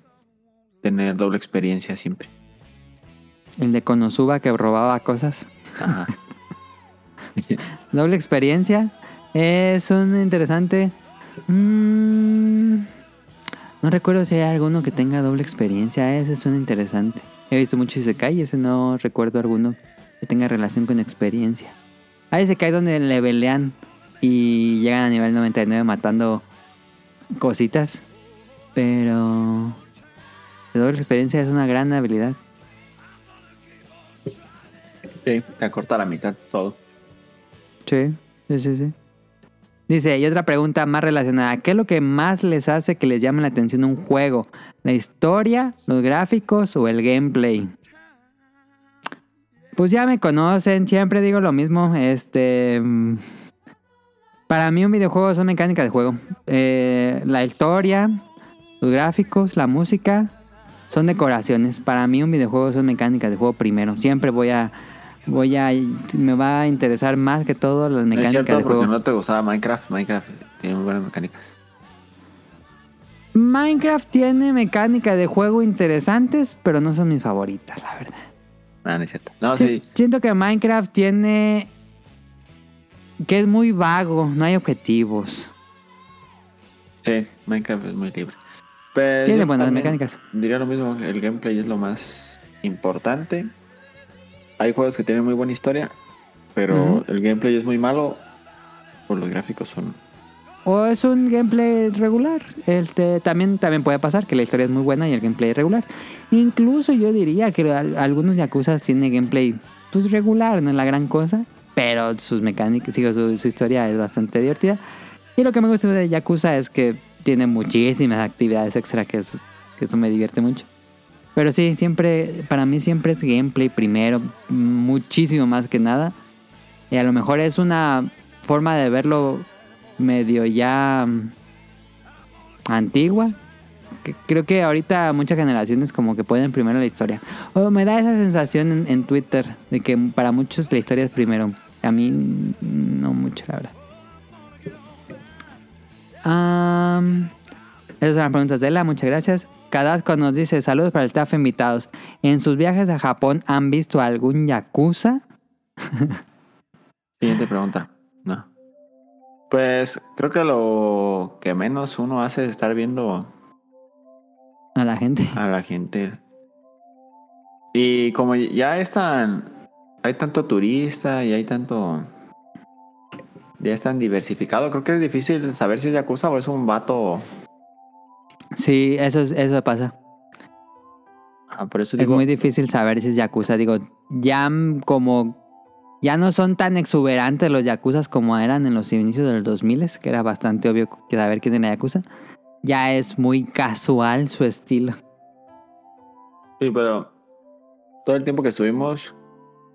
tener doble experiencia siempre. El de Konosuba que robaba cosas. Ajá. (laughs) Doble experiencia. Es un interesante. Mm, no recuerdo si hay alguno que tenga doble experiencia. Ese es un interesante. He visto mucho Isekai y ese no recuerdo alguno que tenga relación con experiencia. Hay Isekai donde levelean y llegan a nivel 99 matando cositas. Pero. La doble experiencia es una gran habilidad. Sí, te acorta la mitad todo. Sí, sí, sí, sí. Dice, y otra pregunta más relacionada. ¿Qué es lo que más les hace que les llame la atención un juego? ¿La historia, los gráficos o el gameplay? Pues ya me conocen, siempre digo lo mismo. Este. Para mí un videojuego son mecánicas de juego. Eh, la historia, los gráficos, la música son decoraciones. Para mí un videojuego son mecánicas de juego primero. Siempre voy a voy a me va a interesar más que todo las No es mecánicas cierto de juego. no te gustaba Minecraft. Minecraft tiene muy buenas mecánicas. Minecraft tiene mecánicas de juego interesantes, pero no son mis favoritas, la verdad. Ah, no es cierto. No, sí. (laughs) Siento que Minecraft tiene que es muy vago, no hay objetivos. Sí, Minecraft es muy libre. Pero Tiene buenas mecánicas. Diría lo mismo, el gameplay es lo más importante. Hay juegos que tienen muy buena historia, pero el gameplay es muy malo o los gráficos son... O es un gameplay regular. Este, también, también puede pasar que la historia es muy buena y el gameplay es regular. Incluso yo diría que al- algunos Yakuza tienen gameplay pues regular, no es la gran cosa. Pero sus mecánicas, sigo, su, historia es bastante divertida. Y lo que me gusta de Yakuza es que tiene muchísimas actividades extra que, es- que eso me divierte mucho. Pero sí, siempre, para mí siempre es gameplay primero, muchísimo más que nada. Y a lo mejor es una forma de verlo medio ya mm, antigua. Creo que ahorita muchas generaciones como que ponen primero la historia. O me da esa sensación en, en Twitter de que para muchos la historia es primero. A mí no mucho, la verdad. Esas son las preguntas de la, muchas gracias. Cadasco nos dice, saludos para el staff invitados. ¿En sus viajes a Japón han visto algún yakuza? (laughs) Siguiente pregunta. No. Pues creo que lo que menos uno hace es estar viendo A la gente. a la gente. Y como ya es tan. Hay tanto turista y hay tanto. Ya es tan diversificado. Creo que es difícil saber si es Yakuza o es un vato. Sí, eso, es- eso pasa. Ah, por eso Es muy difícil saber si es yakuza. Digo, ya como... Ya no son tan exuberantes los yakuzas como eran en los inicios del 2000, que era bastante obvio que saber quién era yakuza. Ya es muy casual su estilo. Sí, pero. Todo el tiempo que estuvimos.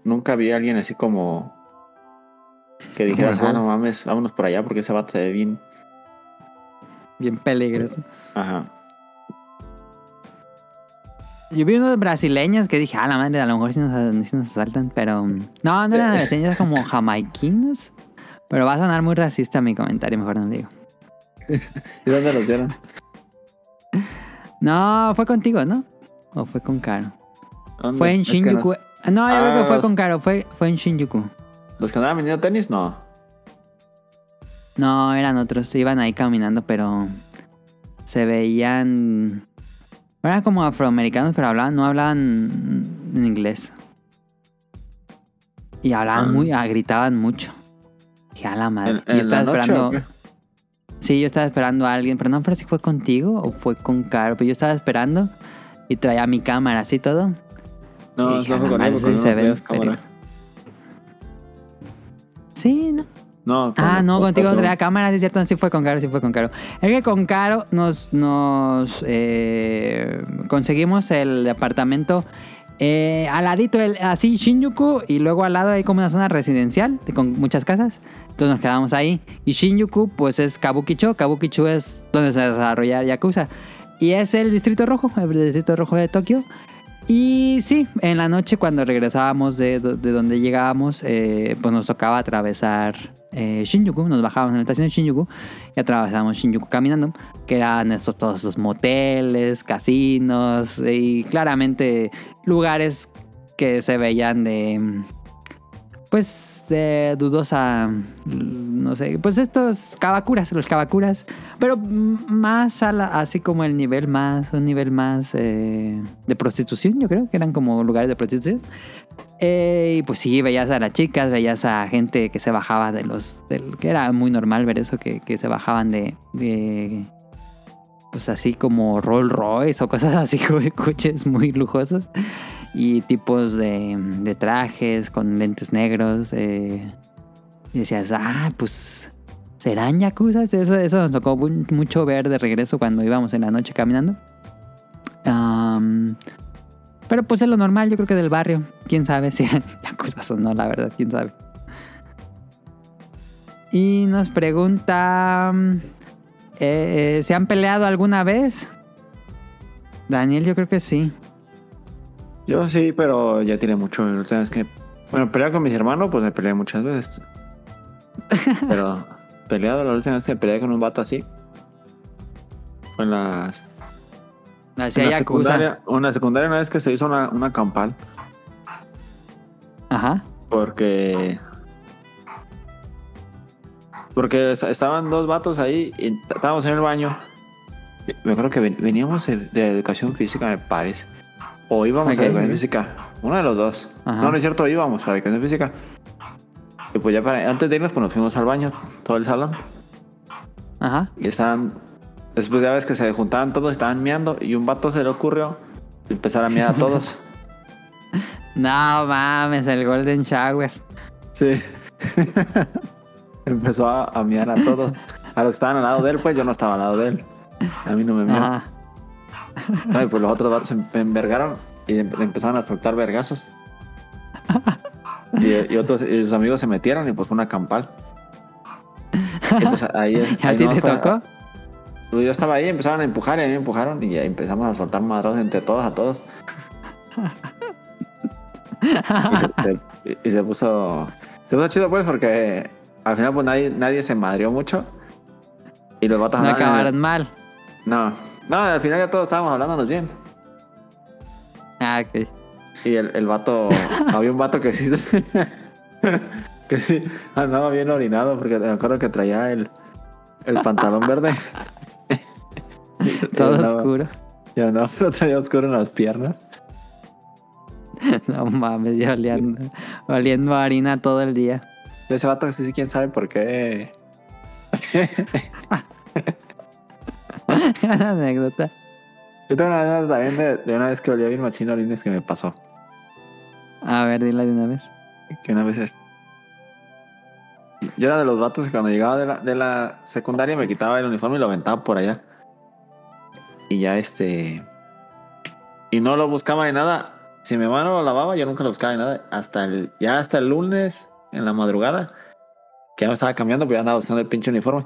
Nunca vi a alguien así como. Que dijeras, ah, no Bob". mames, vámonos por allá porque ese vato se ve bien. Bien peligroso. Ajá. Yo vi unos brasileños que dije, ah, la madre, a lo mejor sí nos, sí nos asaltan, pero... mm, No, no eran (laughs) brasileños, como jamaiquinos. Pero va a sonar muy racista mi comentario, mejor no lo digo. (laughs) ¿Y dónde los dieron? No, fue contigo, ¿no? ¿O fue con Caro? ¿Dónde? Fue en Es que Shinjuku. No, yo creo Ah, que fue los- con Caro, fue, fue en Shinjuku. ¿Los que andaban vendiendo tenis? No. No, eran otros, iban ahí caminando, pero se veían... Eran como afroamericanos, pero hablaban, no hablaban en inglés. Y hablaban Ah. muy, ah, gritaban mucho. Dije, a la madre. ¿En, yo la estaba noche esperando... Sí, yo estaba esperando a alguien, pero no sé si fue contigo o fue con Caro, pero yo estaba esperando y traía mi cámara, así todo. No, fue "Ah, con él, porque se no ven traías cámara. peligrosos". Sí, no. No, con- Ah, no, con- contigo traía cámara, sí es cierto, sí fue con Caro, sí fue con Caro. Es que con Caro nos, nos eh, conseguimos el departamento eh, al ladito, el, así Shinjuku, y luego al lado hay como una zona residencial de- con muchas casas. Entonces nos quedamos ahí. Y Shinjuku, pues es Kabukicho. Kabukicho es donde se desarrolla Yakuza. Y es el distrito rojo, el distrito rojo de Tokio. Y sí, en la noche cuando regresábamos de, de donde llegábamos, eh, pues nos tocaba atravesar eh, Shinjuku, nos bajábamos en la estación de Shinjuku y atravesábamos Shinjuku caminando, que eran estos, todos esos moteles, casinos y claramente lugares que se veían de, pues, de dudosa, no sé, pues estos kabakuras, los kabakuras, pero mm, más a así como el nivel más, un nivel más eh, de prostitución, yo creo que eran como lugares de prostitución. Eh, y pues sí, veías a las chicas, veías a gente que se bajaba de los, que era muy normal ver eso, que, que se bajaban de, de, pues así como Rolls Royce o cosas así, co- (laughs) coches muy lujosos y tipos de, trajes con lentes negros. eh, y decías, ah, pues serán yakuza. Eso, eso nos tocó mu- mucho ver de regreso cuando íbamos en la noche caminando. Am, pero pues es lo normal, yo creo que del barrio. Quién sabe si eran (laughs) yakuza o no, la verdad, quién sabe. Y nos pregunta: eh, eh, ¿Se han peleado alguna vez? Daniel, yo creo que sí. Yo sí, pero ya tiene mucho. La última vez que. Bueno, pelear con mis hermanos, pues me peleé muchas veces. (laughs) Pero peleado la última vez que peleé con un vato así. Fue en las. Hacía en la secundaria. Una secundaria una vez que se hizo una, una campal. Ajá. Porque. Porque est- estaban dos vatos ahí y estábamos en el baño. Me acuerdo que ven- veníamos de, de educación física, me parece. O íbamos Ok, a educación física. Uno de los dos. Ajá. No, no es cierto, íbamos a educación física. Y pues ya para, antes de irnos, pues nos fuimos al baño, todo el salón. Ajá. Y estaban. Después ya ves que se juntaban todos, estaban meando. Y un vato se le ocurrió empezar a mear a todos. (laughs) (laughs) No mames, el Golden Shower. Sí. (laughs) Empezó a, a miar a todos. A los que estaban al lado de él, pues yo no estaba al lado de él. A mí no me mió. No, y pues los otros vatos se envergaron y em- empezaron a soltar vergazos. Y, y otros y sus amigos se metieron y pues fue una campal. Y, pues, ahí, (laughs) ¿A ti te fue- tocó? Pues yo estaba ahí, empezaron a empujar y a mí me empujaron y empezamos a soltar madrazos entre todos a todos. y, se, se- y se puso. Se puso chido pues porque al final pues nadie, nadie se madrió mucho. Y los vatos No el- acabaron mal. No, no, al final ya todos estábamos hablándonos bien. Ah, ok. Y el, el vato, (laughs) había un vato que sí, (laughs) que sí andaba bien orinado porque me acuerdo que traía el, el pantalón verde. (laughs) Y Todo andaba- oscuro. Y andaba, pero traía oscuro en las piernas. No mames, ya oliendo, oliendo a harina todo el día. Ese vato sí, quién sabe por qué. (laughs) Gran anécdota. Yo tengo una anécdota también de, de una vez que olía bien machino orines que me pasó. A ver, dila de una vez. Que una vez es... Yo era de los vatos que cuando llegaba de la, de la secundaria me quitaba el uniforme y lo aventaba por allá. Y ya este... Y no lo buscaba de nada. Si mi mano lo lavaba, yo nunca lo buscaba de nada. Hasta el... Ya hasta el lunes, en la madrugada, que ya me estaba cambiando, pues ya andaba buscando el pinche uniforme.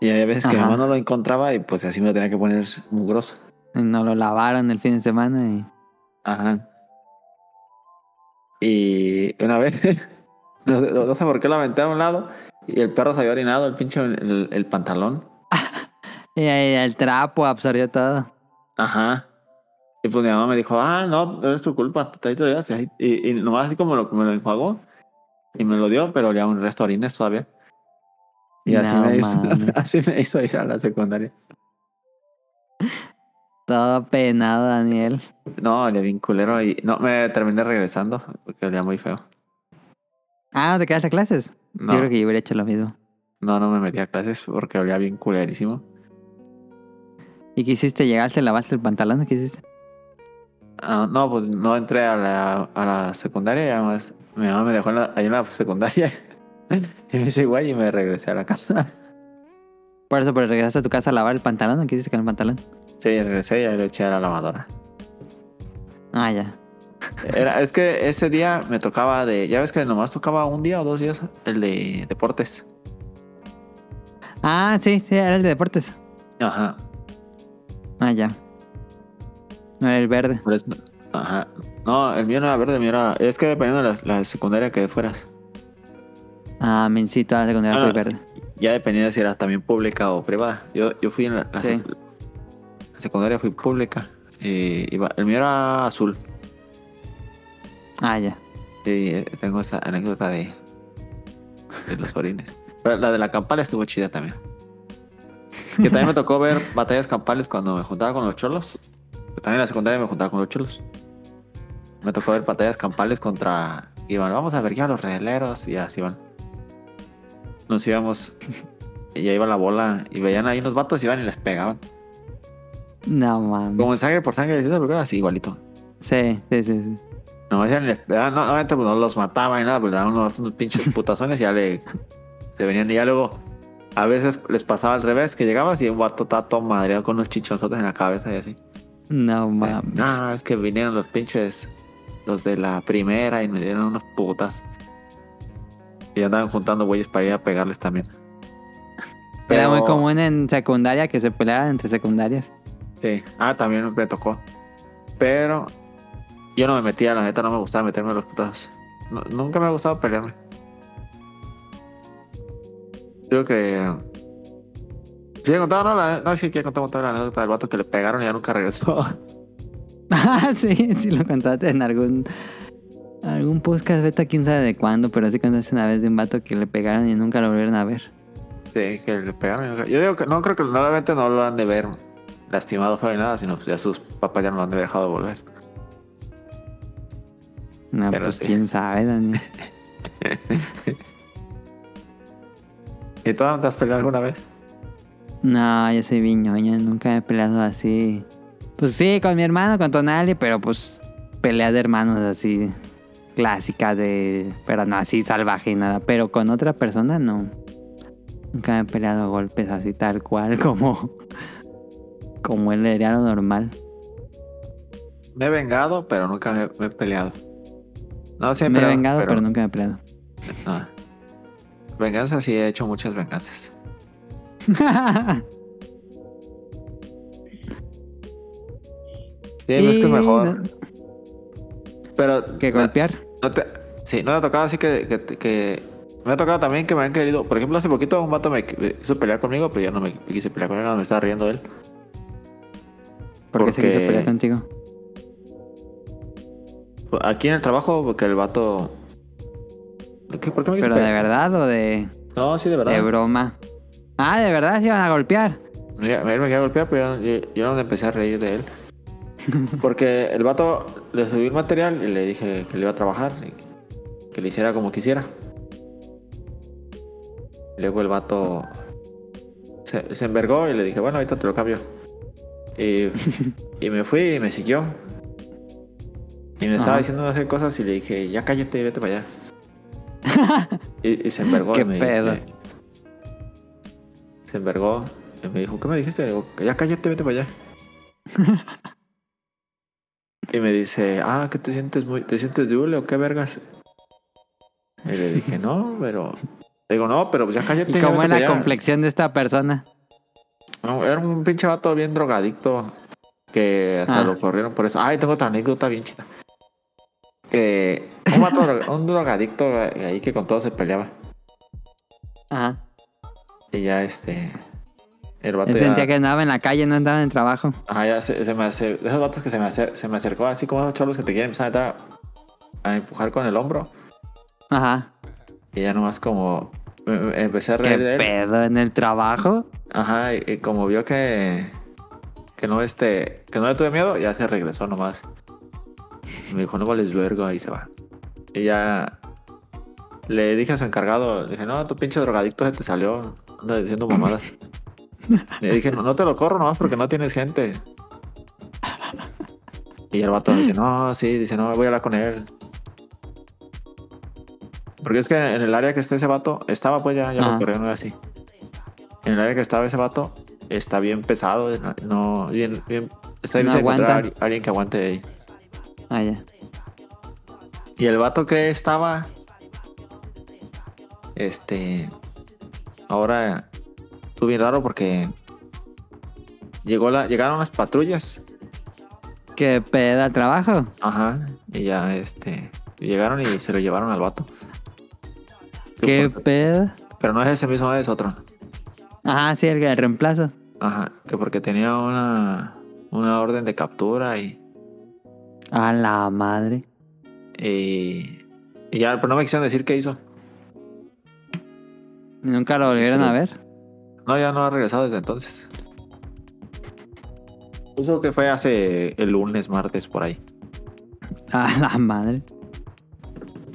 Y había veces que mi mamá no lo encontraba y pues así me lo tenía que poner mugroso. Y No lo lavaron el fin de semana y... Ajá. Y una vez, (laughs) no sé, no sé por qué lo aventé a un lado y el perro se había orinado el pinche el, el pantalón. (laughs) y ahí el trapo absorbió todo. Ajá. Y pues mi mamá me dijo, ah, no, no es tu culpa, tú te lo llevaste". Y, y nomás así como lo, me lo enjuagó y me lo dio, pero ya un resto de orines todavía. Y así, me hizo, (laughs) así me hizo ir a la secundaria. Todo penado, Daniel. No, olía bien culero y no, me terminé regresando porque olía muy feo. Ah, ¿no te quedaste a clases? No. Yo creo que yo hubiera hecho lo mismo. No, no me metí a clases porque olía bien culerísimo. ¿Y qué hiciste? ¿Llegaste, lavaste el pantalón? ¿Qué hiciste? Ah, no, pues no entré a la, a la secundaria además mi mamá me dejó en la- ahí en la secundaria (laughs) (laughs) y me hice güey y me regresé a la casa. (laughs) Por eso, pero regresaste a tu casa a lavar el pantalón. ¿o ¿Qué hiciste con el pantalón? Sí, regresé y lo eché a la lavadora. Ah, ya. Era, (laughs) es que ese día me tocaba de, ya ves que nomás tocaba un día o dos días el de deportes. Ah, sí, sí, era el de deportes. Ajá. Ah, ya. No era el verde. Por eso- ajá. No, el mío no era verde, el mío era, es que dependiendo de la, la secundaria que fueras. Ah, mencito a la secundaria Ah, fue verde. Ya dependía si eras también pública o privada. Yo, yo fui en la, la Sí. sec- la secundaria, fui pública. Iba- el mío era azul. Ah, ya. Sí, eh, tengo esa anécdota de, de los orines. Pero la de la campal estuvo chida también. Que también me tocó (laughs) ver batallas campales cuando me juntaba con los cholos. También en la secundaria me juntaba con los cholos. Me tocó ver batallas campales contra... Iban, vamos a ver a los regleros y así van. Nos íbamos... Y ya iba la bola y veían ahí unos vatos iban y les pegaban. No mames. Como en sangre por sangre, así igualito. Sí, sí, sí. sí. No, y les pegaban. No, obviamente pues, no los mataban ni nada, pero daban unos, unos pinches (laughs) putazones y ya le... Se venían y ya luego... A veces les pasaba al revés, que llegabas y un vato todo madreado con unos chichonzotes en la cabeza y así. No mames. No, es que vinieron los pinches... Los de la primera y me dieron unos putas. Y andaban juntando güeyes para ir a pegarles también. Era muy Pero- común en secundaria que se pelearan entre secundarias. Sí, ah, también me tocó. Pero yo no me metía, la neta no me gustaba meterme en los putazos. No- nunca me ha gustado pelearme. Digo que. Sí, he contado, no, la, no, sí que he contado toda la anécdota del vato que le pegaron y ya nunca regresó. (laughs) Ah, sí, sí lo contaste en algún algún podcast beta, quién sabe de cuándo, pero sí contaste una vez de un vato que le pegaron y nunca lo volvieron a ver. Sí, que le pegaron. y nunca- Yo digo que no creo que normalmente no lo han de ver lastimado ni nada, sino pues ya sus papás ya no lo han de dejado de volver. No, Pero pues sí. quién sabe, Daniel. (laughs) ¿Y tú no te has peleado alguna vez? No, yo soy viñoño, nunca me he peleado así. Pues sí, con mi hermano, con Tonali, pero pues peleas de hermanos así clásicas de... Pero no así salvaje y nada. Pero con otra persona no. Nunca me he peleado a golpes así tal cual (laughs) como... Como él era lo normal. Me he vengado, pero nunca me, me he peleado. No me siempre. he vengado, pero, nunca me he peleado. no. Venganza sí he hecho muchas venganzas. (laughs) Sí, no es que mejor. no- Pero. que golpear. No te, sí, no me ha tocado así que, que, que- Me ha tocado también que me han querido. Por ejemplo, hace poquito un vato me, quiso pelear conmigo, pero yo no me quise pelear con él, no me estaba riendo él. Porque se quiso pelear contigo. Aquí en el trabajo, porque el vato. ¿Qué? ¿Por qué me quiso Pero de verdad o de, No, sí, de verdad. de broma. Ah, de verdad se iban a golpear. Mira, Él me quería golpear, pero yo, yo, yo no me empecé a reír de él. (laughs) Porque el vato le subí el material y le dije que le iba a trabajar, y que le hiciera como quisiera. Luego el vato se, se envergó y le dije, bueno, ahorita te lo cambio. Y, (laughs) y me fui y me siguió. Y me estaba diciendo hacer cosas y le dije, ya cállate, vete para allá. (laughs) y, y se envergó Qué y me pedo. dice, se envergó y me dijo, ¿qué me dijiste? Le digo, "Que ya cállate, vete para allá. Y me dice, ah, ¿qué te sientes muy, te sientes dule o qué vergas? Y le dije, no, pero. Le digo, no, pero pues ya cállate. ¿Y cómo es la para allá". complexión de esta persona? No, era un pinche vato bien drogadicto que hasta Ah. lo corrieron por eso. Ay, tengo otra anécdota bien chida. Que un vato, un drogadicto ahí que con todo se peleaba. Ajá. Y ya este. El vato Él ya, sentía que andaba en la calle, no andaba en el trabajo. Ajá, ya se, se me hace. De esos vatos que se me, acer- se me acercó así como esos chavos que te quieren empezar a, empujar con el hombro. Ajá. Y ya nomás como. me- me- empecé a ¿Qué reír de él. pedo en el trabajo? Ajá, y, y como vio que. Que no este. Que no le tuve miedo, ya se regresó nomás. Me dijo, no vales verga, y se va. Y ya. Le dije a su encargado, dije, no, tu pinche drogadicto se te salió. Anda diciendo mamadas. (laughs) Le dije, no, no te lo corro nomás porque no tienes gente. Y el vato dice, no, sí, dice, no, voy a hablar con él. Porque es que en el área que está ese vato, estaba pues ya, ya lo corrieron no era así. En el área que estaba ese vato, está bien pesado, no, no- bien, bien, está No difícil encontrar a alguien que aguante ahí. Ah, ya. Y el vato que estaba. Este. Ahora. Estuvo bien raro porque. Llegó la, llegaron las patrullas. ¿Qué pedo al trabajo? Ajá. Y ya este. Llegaron y se lo llevaron al vato. ¿Qué porque- pedo? pero no es ese mismo, es otro. Ajá, sí, el, el reemplazo. Ajá. Que porque tenía una. Una orden de captura y. A la madre. Y. y ya, pero no me quisieron decir qué hizo. Nunca lo volvieron Sí. a ver. No, ya no ha regresado desde entonces. Eso que fue hace el lunes, martes, por ahí. A la madre.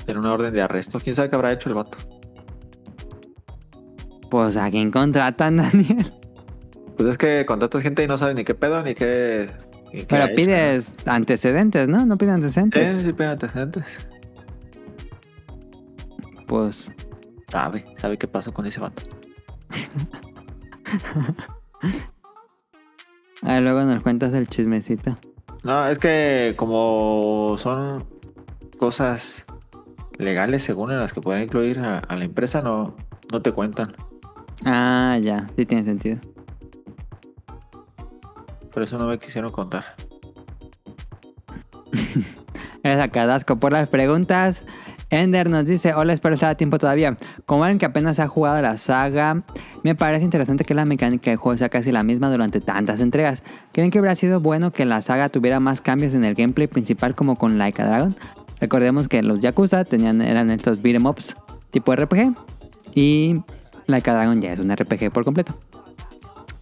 Era una orden de arresto. ¿Quién sabe qué habrá hecho el vato? Pues a quién contratan, (laughs) Daniel. Pues es que contratas gente y no sabe ni qué pedo, ni qué... ni qué ha Pero hecho, pides antecedentes, ¿no? No pides antecedentes. Sí, sí, pide antecedentes. Pues Sabe, sabe qué pasó con ese vato. (laughs) a ver, luego nos cuentas el chismecito. No, es que como son cosas legales según en las que pueden incluir a, a la empresa, no, no te cuentan. Ah, ya, sí tiene sentido. Por eso no me quisieron contar. (laughs) Eres a Cadasco por las preguntas. Ender nos dice, hola, espero estar a tiempo todavía. Como alguien que apenas ha jugado la saga, me parece interesante que la mecánica del juego sea casi la misma durante tantas entregas. ¿Creen que habría sido bueno que la saga tuviera más cambios en el gameplay principal como con Like a Dragon? Recordemos que los Yakuza tenían, eran estos beat'em ups tipo RPG y Like a Dragon ya es un RPG por completo.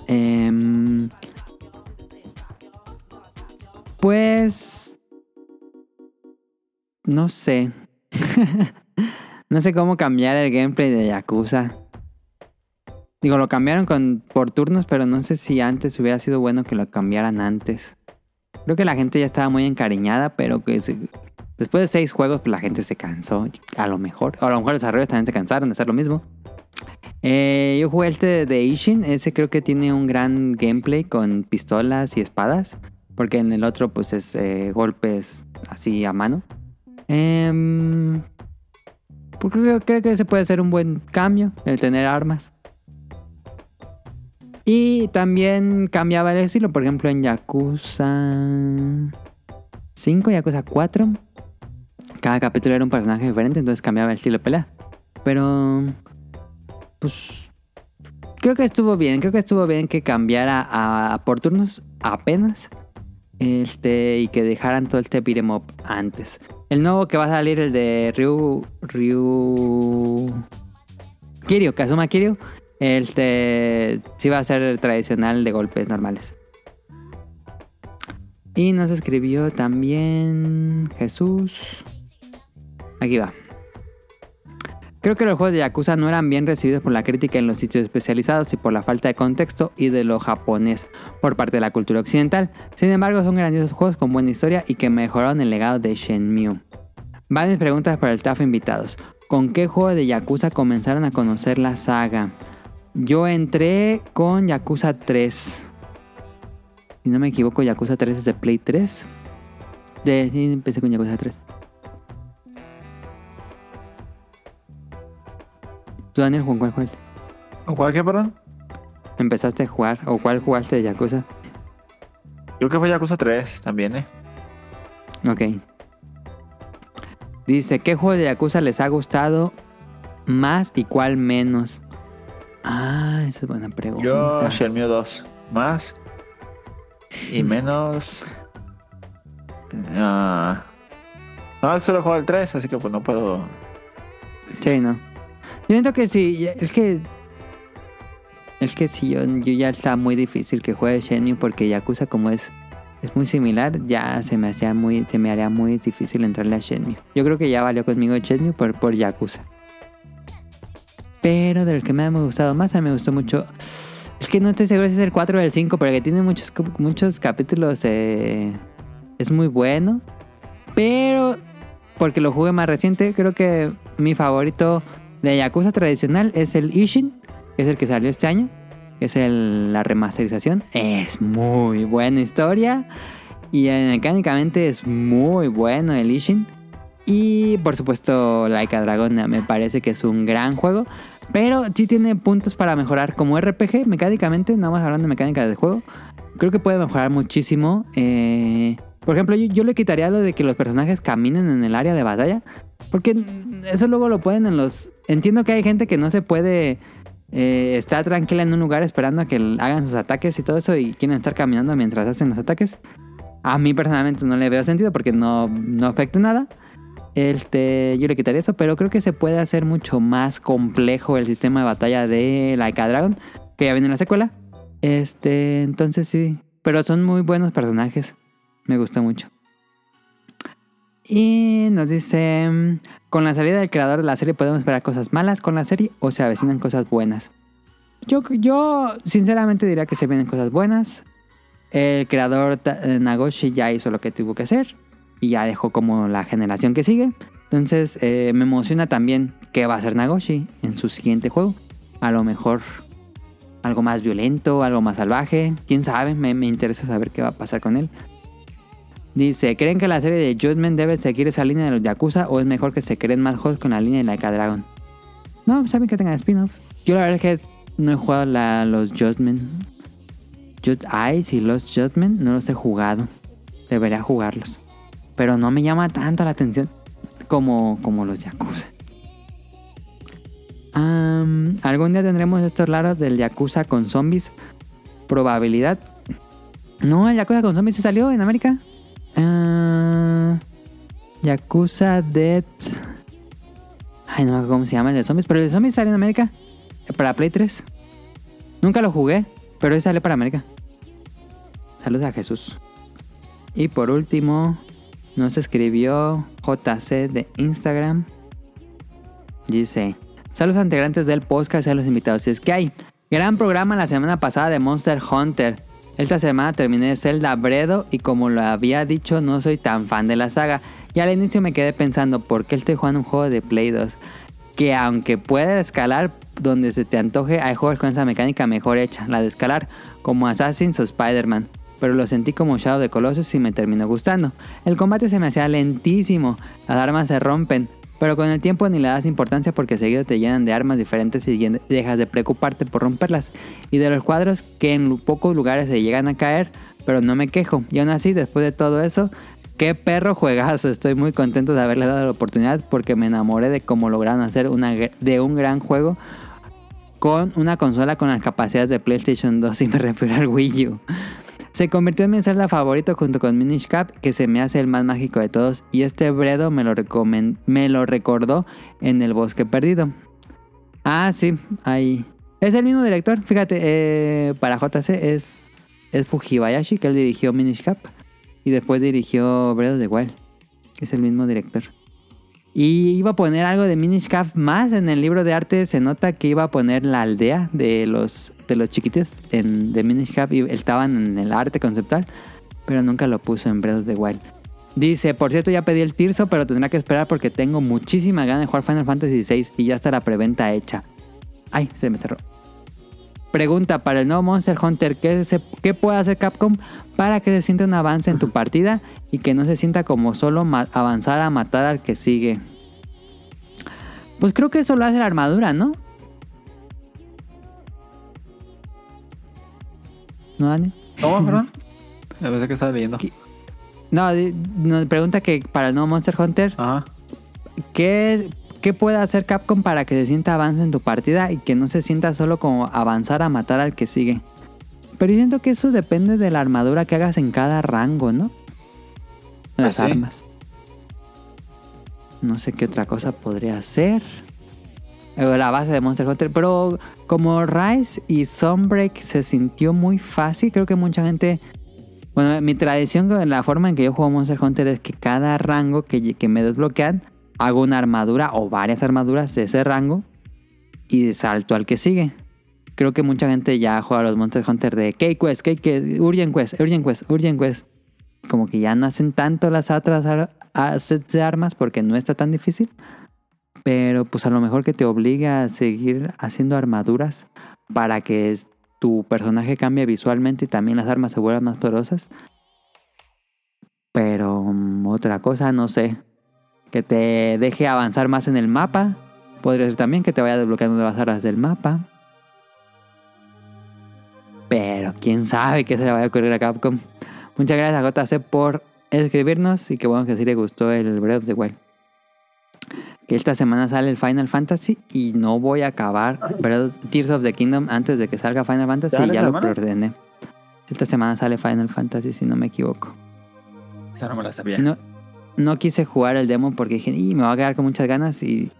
Em, pues... No sé. (laughs) no sé cómo cambiar el gameplay de Yakuza. Digo, lo cambiaron con, por turnos, pero no sé si antes hubiera sido bueno que lo cambiaran antes. Creo que la gente ya estaba muy encariñada, pero que se- después de seis juegos, pues la gente se cansó. A lo mejor. O a lo mejor los desarrolladores también se cansaron de hacer lo mismo. Eh, yo jugué este de Ishin. Ese creo que tiene un gran gameplay con pistolas y espadas. Porque en el otro, pues es eh, golpes así a mano. Em, porque creo, creo que ese puede ser un buen cambio, el tener armas. Y también cambiaba el estilo, por ejemplo, en Yakuza 5, Yakuza 4. Cada capítulo era un personaje diferente, entonces cambiaba el estilo de pelea. Pero, pues, creo que estuvo bien. Creo que estuvo bien que cambiara a por turnos apenas. Este, y que dejaran todo este beat'em up antes. El nuevo que va a salir, el de Ryu. Ryu. Kiryu, Kazuma Kiryu. Este. Sí va a ser el tradicional de golpes normales. Y nos escribió también Jesús. Aquí va. Creo que los juegos de Yakuza no eran bien recibidos por la crítica en los sitios especializados y por la falta de contexto y de lo japonés por parte de la cultura occidental. Sin embargo, son grandiosos juegos con buena historia y que mejoraron el legado de Shenmue. Varias preguntas para el staff invitados. ¿Con qué juego de Yakuza comenzaron a conocer la saga? Yo entré con Yakuza 3. Si no me equivoco, Yakuza 3 es de Play 3. De, sí, empecé con Yakuza 3. ¿Tú, Daniel, con cuál jugaste? ¿Con cuál qué, perdón? ¿Empezaste a jugar? ¿O cuál jugaste de Yakuza? Creo que fue Yakuza 3 también, ¿eh? Ok. Dice, ¿qué juego de Yakuza les ha gustado más y cuál menos? Ah, esa es buena pregunta. Yo, Shenmue 2. Más. Y (laughs) menos. Ah. no, solo juego el 3, así que pues no puedo. Sí, no. Yo siento que sí, es que... Es que sí, yo, ya está muy difícil que juegue Shenmue porque Yakuza como es, es muy similar, ya se me hacía muy, se me haría muy difícil entrarle a Shenmue. Yo creo que ya valió conmigo Shenmue por, por Yakuza. Pero del que me ha gustado más, a mí me gustó mucho... Es que no estoy seguro si es el 4 o el 5, porque tiene muchos, muchos capítulos. eh, es muy bueno. Pero porque lo jugué más reciente, creo que mi favorito de Yakuza tradicional es el Ishin, que es el que salió este año. Es la remasterización. Es muy buena historia. Y mecánicamente es muy bueno el Ishin. Y por supuesto, Laika Dragon eh, me parece que es un gran juego. Pero sí tiene puntos para mejorar. Como RPG, mecánicamente, nada más hablando de mecánica del juego, creo que puede mejorar muchísimo. Eh, por ejemplo, yo, yo le quitaría lo de que los personajes caminen en el área de batalla. Porque eso luego lo pueden en los... Entiendo que hay gente que no se puede eh, estar tranquila en un lugar esperando a que hagan sus ataques y todo eso y quieren estar caminando mientras hacen los ataques. A mí personalmente no le veo sentido porque no, no afecta nada. Este, yo le quitaría eso, pero creo que se puede hacer mucho más complejo el sistema de batalla de Laika Dragon, que ya viene en la secuela. Este, entonces sí, pero son muy buenos personajes. Me gusta mucho. Y nos dice, con la salida del creador de la serie podemos esperar cosas malas con la serie o se avecinan cosas buenas. Yo, yo sinceramente diría que se vienen cosas buenas. El creador eh, Nagoshi ya hizo lo que tuvo que hacer y ya dejó como la generación que sigue. Entonces eh, me emociona también qué va a hacer Nagoshi en su siguiente juego. A lo mejor algo más violento, algo más salvaje. Quién sabe, me, me interesa saber qué va a pasar con él. Dice, ¿creen que la serie de Judgment debe seguir esa línea de los Yakuza o es mejor que se creen más juegos con la línea de Laika Dragon? No, saben que tengan spin-off. Yo la verdad es que no he jugado la- los Judgment. Just Eyes y los Judgment no los he jugado. Debería jugarlos. Pero no me llama tanto la atención como, como los Yakuza. Am, ¿Algún día tendremos estos raros del Yakuza con zombies? Probabilidad. No, el Yakuza con zombies se salió en América. Ah, Yakuza Dead. Ay, no me acuerdo cómo se llama el de zombies. Pero el de zombies salió en América. eh, Para Play 3. Nunca lo jugué. Pero hoy sale para América. Saludos a Jesús. Y por último, nos escribió JC de Instagram. Dice: Saludos a integrantes del podcast y a invitados. Si es que hay gran programa la semana pasada de Monster Hunter. Esta semana terminé Zelda Bredo y como lo había dicho, no soy tan fan de la saga. Y al inicio me quedé pensando, ¿por qué estoy jugando un juego de Play 2? Que aunque pueda escalar donde se te antoje, hay juegos con esa mecánica mejor hecha, la de escalar, como Assassin's o Spider-Man. pero lo sentí como Shadow de Colossus y me terminó gustando. El combate se me hacía lentísimo, las armas se rompen, pero con el tiempo ni le das importancia porque seguido te llenan de armas diferentes y dejas de preocuparte por romperlas. Y de los cuadros que en pocos lugares se llegan a caer, pero no me quejo. Y aún así, después de todo eso, qué perro juegazo. Estoy muy contento de haberle dado la oportunidad porque me enamoré de cómo lograron hacer una, de un gran juego con una consola con las capacidades de PlayStation 2 y me refiero al Wii U. Se convirtió en mi celda favorito junto con Minish Cap, que se me hace el más mágico de todos, y este Bredo me lo, recomen- me lo recordó en El Bosque Perdido. Ah, sí, ahí. Es el mismo director, fíjate, eh, para JC es, es Fujibayashi, que él dirigió Minish Cap, y después dirigió Bredo de Wild. Es el mismo director. Y iba a poner algo de Minish Cap más en el libro de arte. Se nota que iba a poner la aldea de los, de los chiquitos en, de Minish Cap. Y estaban en el arte conceptual. Pero nunca lo puso en Breath of the Wild. Dice, por cierto, ya pedí el Tirso, pero tendrá que esperar porque tengo muchísima ganas de jugar Final Fantasy VI y ya está la preventa hecha. Ay, se me cerró. Pregunta para el nuevo Monster Hunter, ¿qué, se- qué puede hacer Capcom para que se sienta un avance en tu partida y que no se sienta como solo avanzar a matar al que sigue? Pues creo que eso lo hace la armadura, ¿no? ¿No, Dani? ¿Cómo, (laughs) perdón? A veces que estaba leyendo. ¿Qué? No, nos pregunta que para el nuevo Monster Hunter, Ajá. ¿qué, ¿qué puede hacer Capcom para que se sienta avance en tu partida y que no se sienta solo como avanzar a matar al que sigue? Pero yo siento que eso depende de la armadura que hagas en cada rango, ¿no? Las Pues sí. armas. No sé qué otra cosa podría ser. Eh, La base de Monster Hunter. Pero como Rise y Sunbreak se sintió muy fácil, creo que mucha gente... Bueno, mi tradición, la forma en que yo juego Monster Hunter es que cada rango que, me desbloquean, hago una armadura o varias armaduras de ese rango y salto al que sigue. Creo que mucha gente ya juega los Monster Hunter de K-Quest, K-Quest, Urgent Quest, Urgent Quest, Urgent Quest. Como que ya no hacen tanto las otras ar- a- sets de armas porque no está tan difícil. Pero pues a lo mejor que te obliga a seguir haciendo armaduras para que tu personaje cambie visualmente y también las armas se vuelvan más poderosas. Pero mm, otra cosa, no sé. Que te deje avanzar más en el mapa. Podría ser también que te vaya desbloqueando nuevas áreas del mapa. Pero quién sabe qué se le vaya a ocurrir a Capcom. Muchas gracias a JC por escribirnos y qué bueno que sí le gustó el Breath of the Wild. Que esta semana sale el Final Fantasy y no voy a acabar Breath- Tears of the Kingdom antes de que salga Final Fantasy. ¿Sale Ya lo preordené. Esta semana sale Final Fantasy si no me equivoco. Esa no me la sabía. No, no quise jugar el demo porque dije, y me va a quedar con muchas ganas y,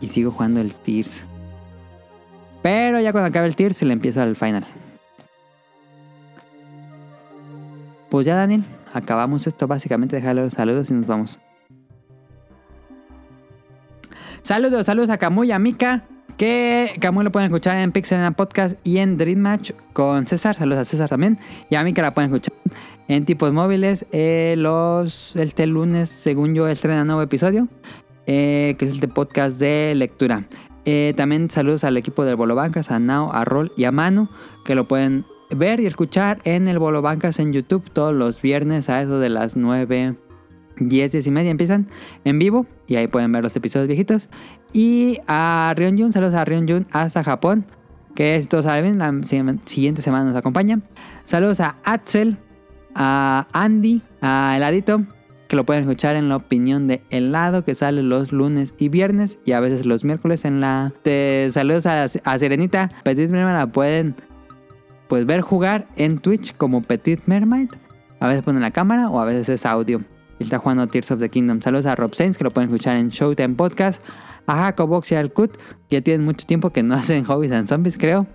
y sigo jugando el Tears. Pero ya cuando acabe el Tears le empiezo al final. Pues ya, Daniel, acabamos esto básicamente. Dejarle los saludos y nos vamos. Saludos, saludos a Camuy y a Mika. Que Camuy lo pueden escuchar en Pixel Podcast y en Dream Match con César. Saludos a César también. Y a Mika la pueden escuchar en tipos móviles. eh, los Este lunes, según yo, estrena nuevo episodio. eh, que es el de podcast de lectura. Eh, también saludos al equipo del Bolo Bancas, a Nao, a Rol y a Manu. Que lo pueden ver y escuchar en el Bolo Bancas en YouTube todos los viernes a eso de las 9, 10, 10 y media empiezan en vivo. Y ahí pueden ver los episodios viejitos. Y a Rion Jun, saludos a Rion Jun hasta Japón. Que si todos saben, la si- siguiente semana nos acompaña. Saludos a Axel, a Andy, a Heladito, que lo pueden escuchar en la opinión de Helado, que sale los lunes y viernes y a veces los miércoles en la... Te, saludos a, a Serenita, Petit Mermaid la pueden pues ver jugar en Twitch como Petit Mermaid. A veces ponen la cámara o a veces es audio. Y está jugando Tears of the Kingdom. Saludos a Rob Sainz, que lo pueden escuchar en Showtime Podcast. A Jacobox y al Cut, que ya tienen mucho tiempo que no (laughs) hacen Hobbies and Zombies, creo.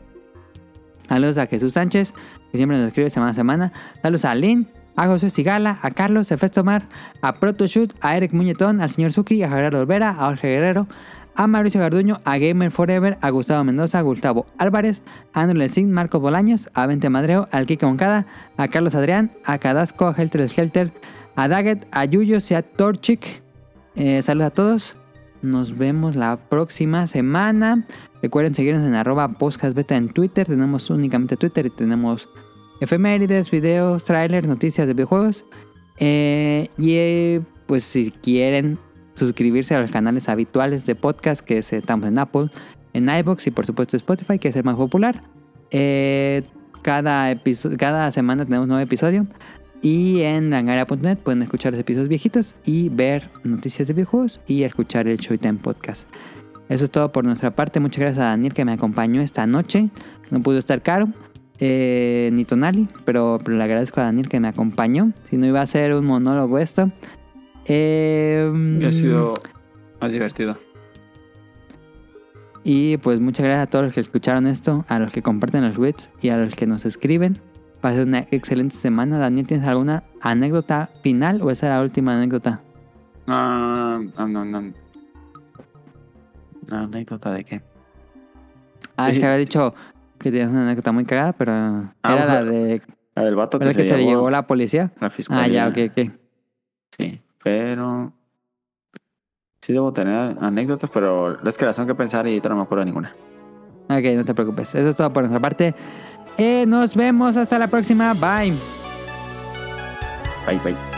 Saludos a Jesús Sánchez, que siempre nos escribe semana a semana. Saludos a Lynn, a José Sigala, a Carlos Efesto Mar, a Protoshoot, a Eric Muñetón, al señor Suki, a Gerardo Olvera, a Jorge Guerrero, a Mauricio Garduño, a Gamer Forever, a Gustavo Mendoza, a Gustavo Álvarez, a Andrew Lezín, Marcos Bolaños, a Vente Madreo, al Kike Moncada, a Carlos Adrián, a Cadasco, a Helter Skelter, a Daggett, a Yuyos y a Torchic. Eh, saludos a todos. Nos vemos la próxima semana. Recuerden seguirnos en arroba podcastbeta en Twitter. Tenemos únicamente Twitter y tenemos efemérides, videos, trailers, noticias de videojuegos. Eh, y eh, pues si quieren suscribirse a los canales habituales de podcast que eh, estamos en Apple, en iBox y por supuesto Spotify, que es el más popular. Eh, cada, semana tenemos nuevo episodio. Y en langara.net pueden escuchar los episodios viejitos y ver noticias de videojuegos y escuchar el Showtime Podcast. Eso es todo por nuestra parte. Muchas gracias a Daniel que me acompañó esta noche. No pudo estar caro, eh, ni Tonali, pero, pero le agradezco a Daniel que me acompañó. Si no iba a ser un monólogo esto. Eh, Y ha sido más divertido. Y pues muchas gracias a todos los que escucharon esto, a los que comparten los tweets y a los que nos escriben. Pase una excelente semana. Daniel, ¿tienes alguna anécdota final o esa era la última anécdota? Ah, no, no, no. ¿Una anécdota de qué? Ah, se había dicho que tenías una anécdota muy cagada, pero era la de La del vato que, la que se, le llevó llevó la policía. la Ah, fiscalía. ya, ok, ok. Sí, pero... Sí debo tener anécdotas, pero es que las tengo que pensar y no me acuerdo de ninguna. Ok, no te preocupes. Eso es todo por nuestra parte. Eh, nos vemos hasta la próxima. Bye. Bye, bye.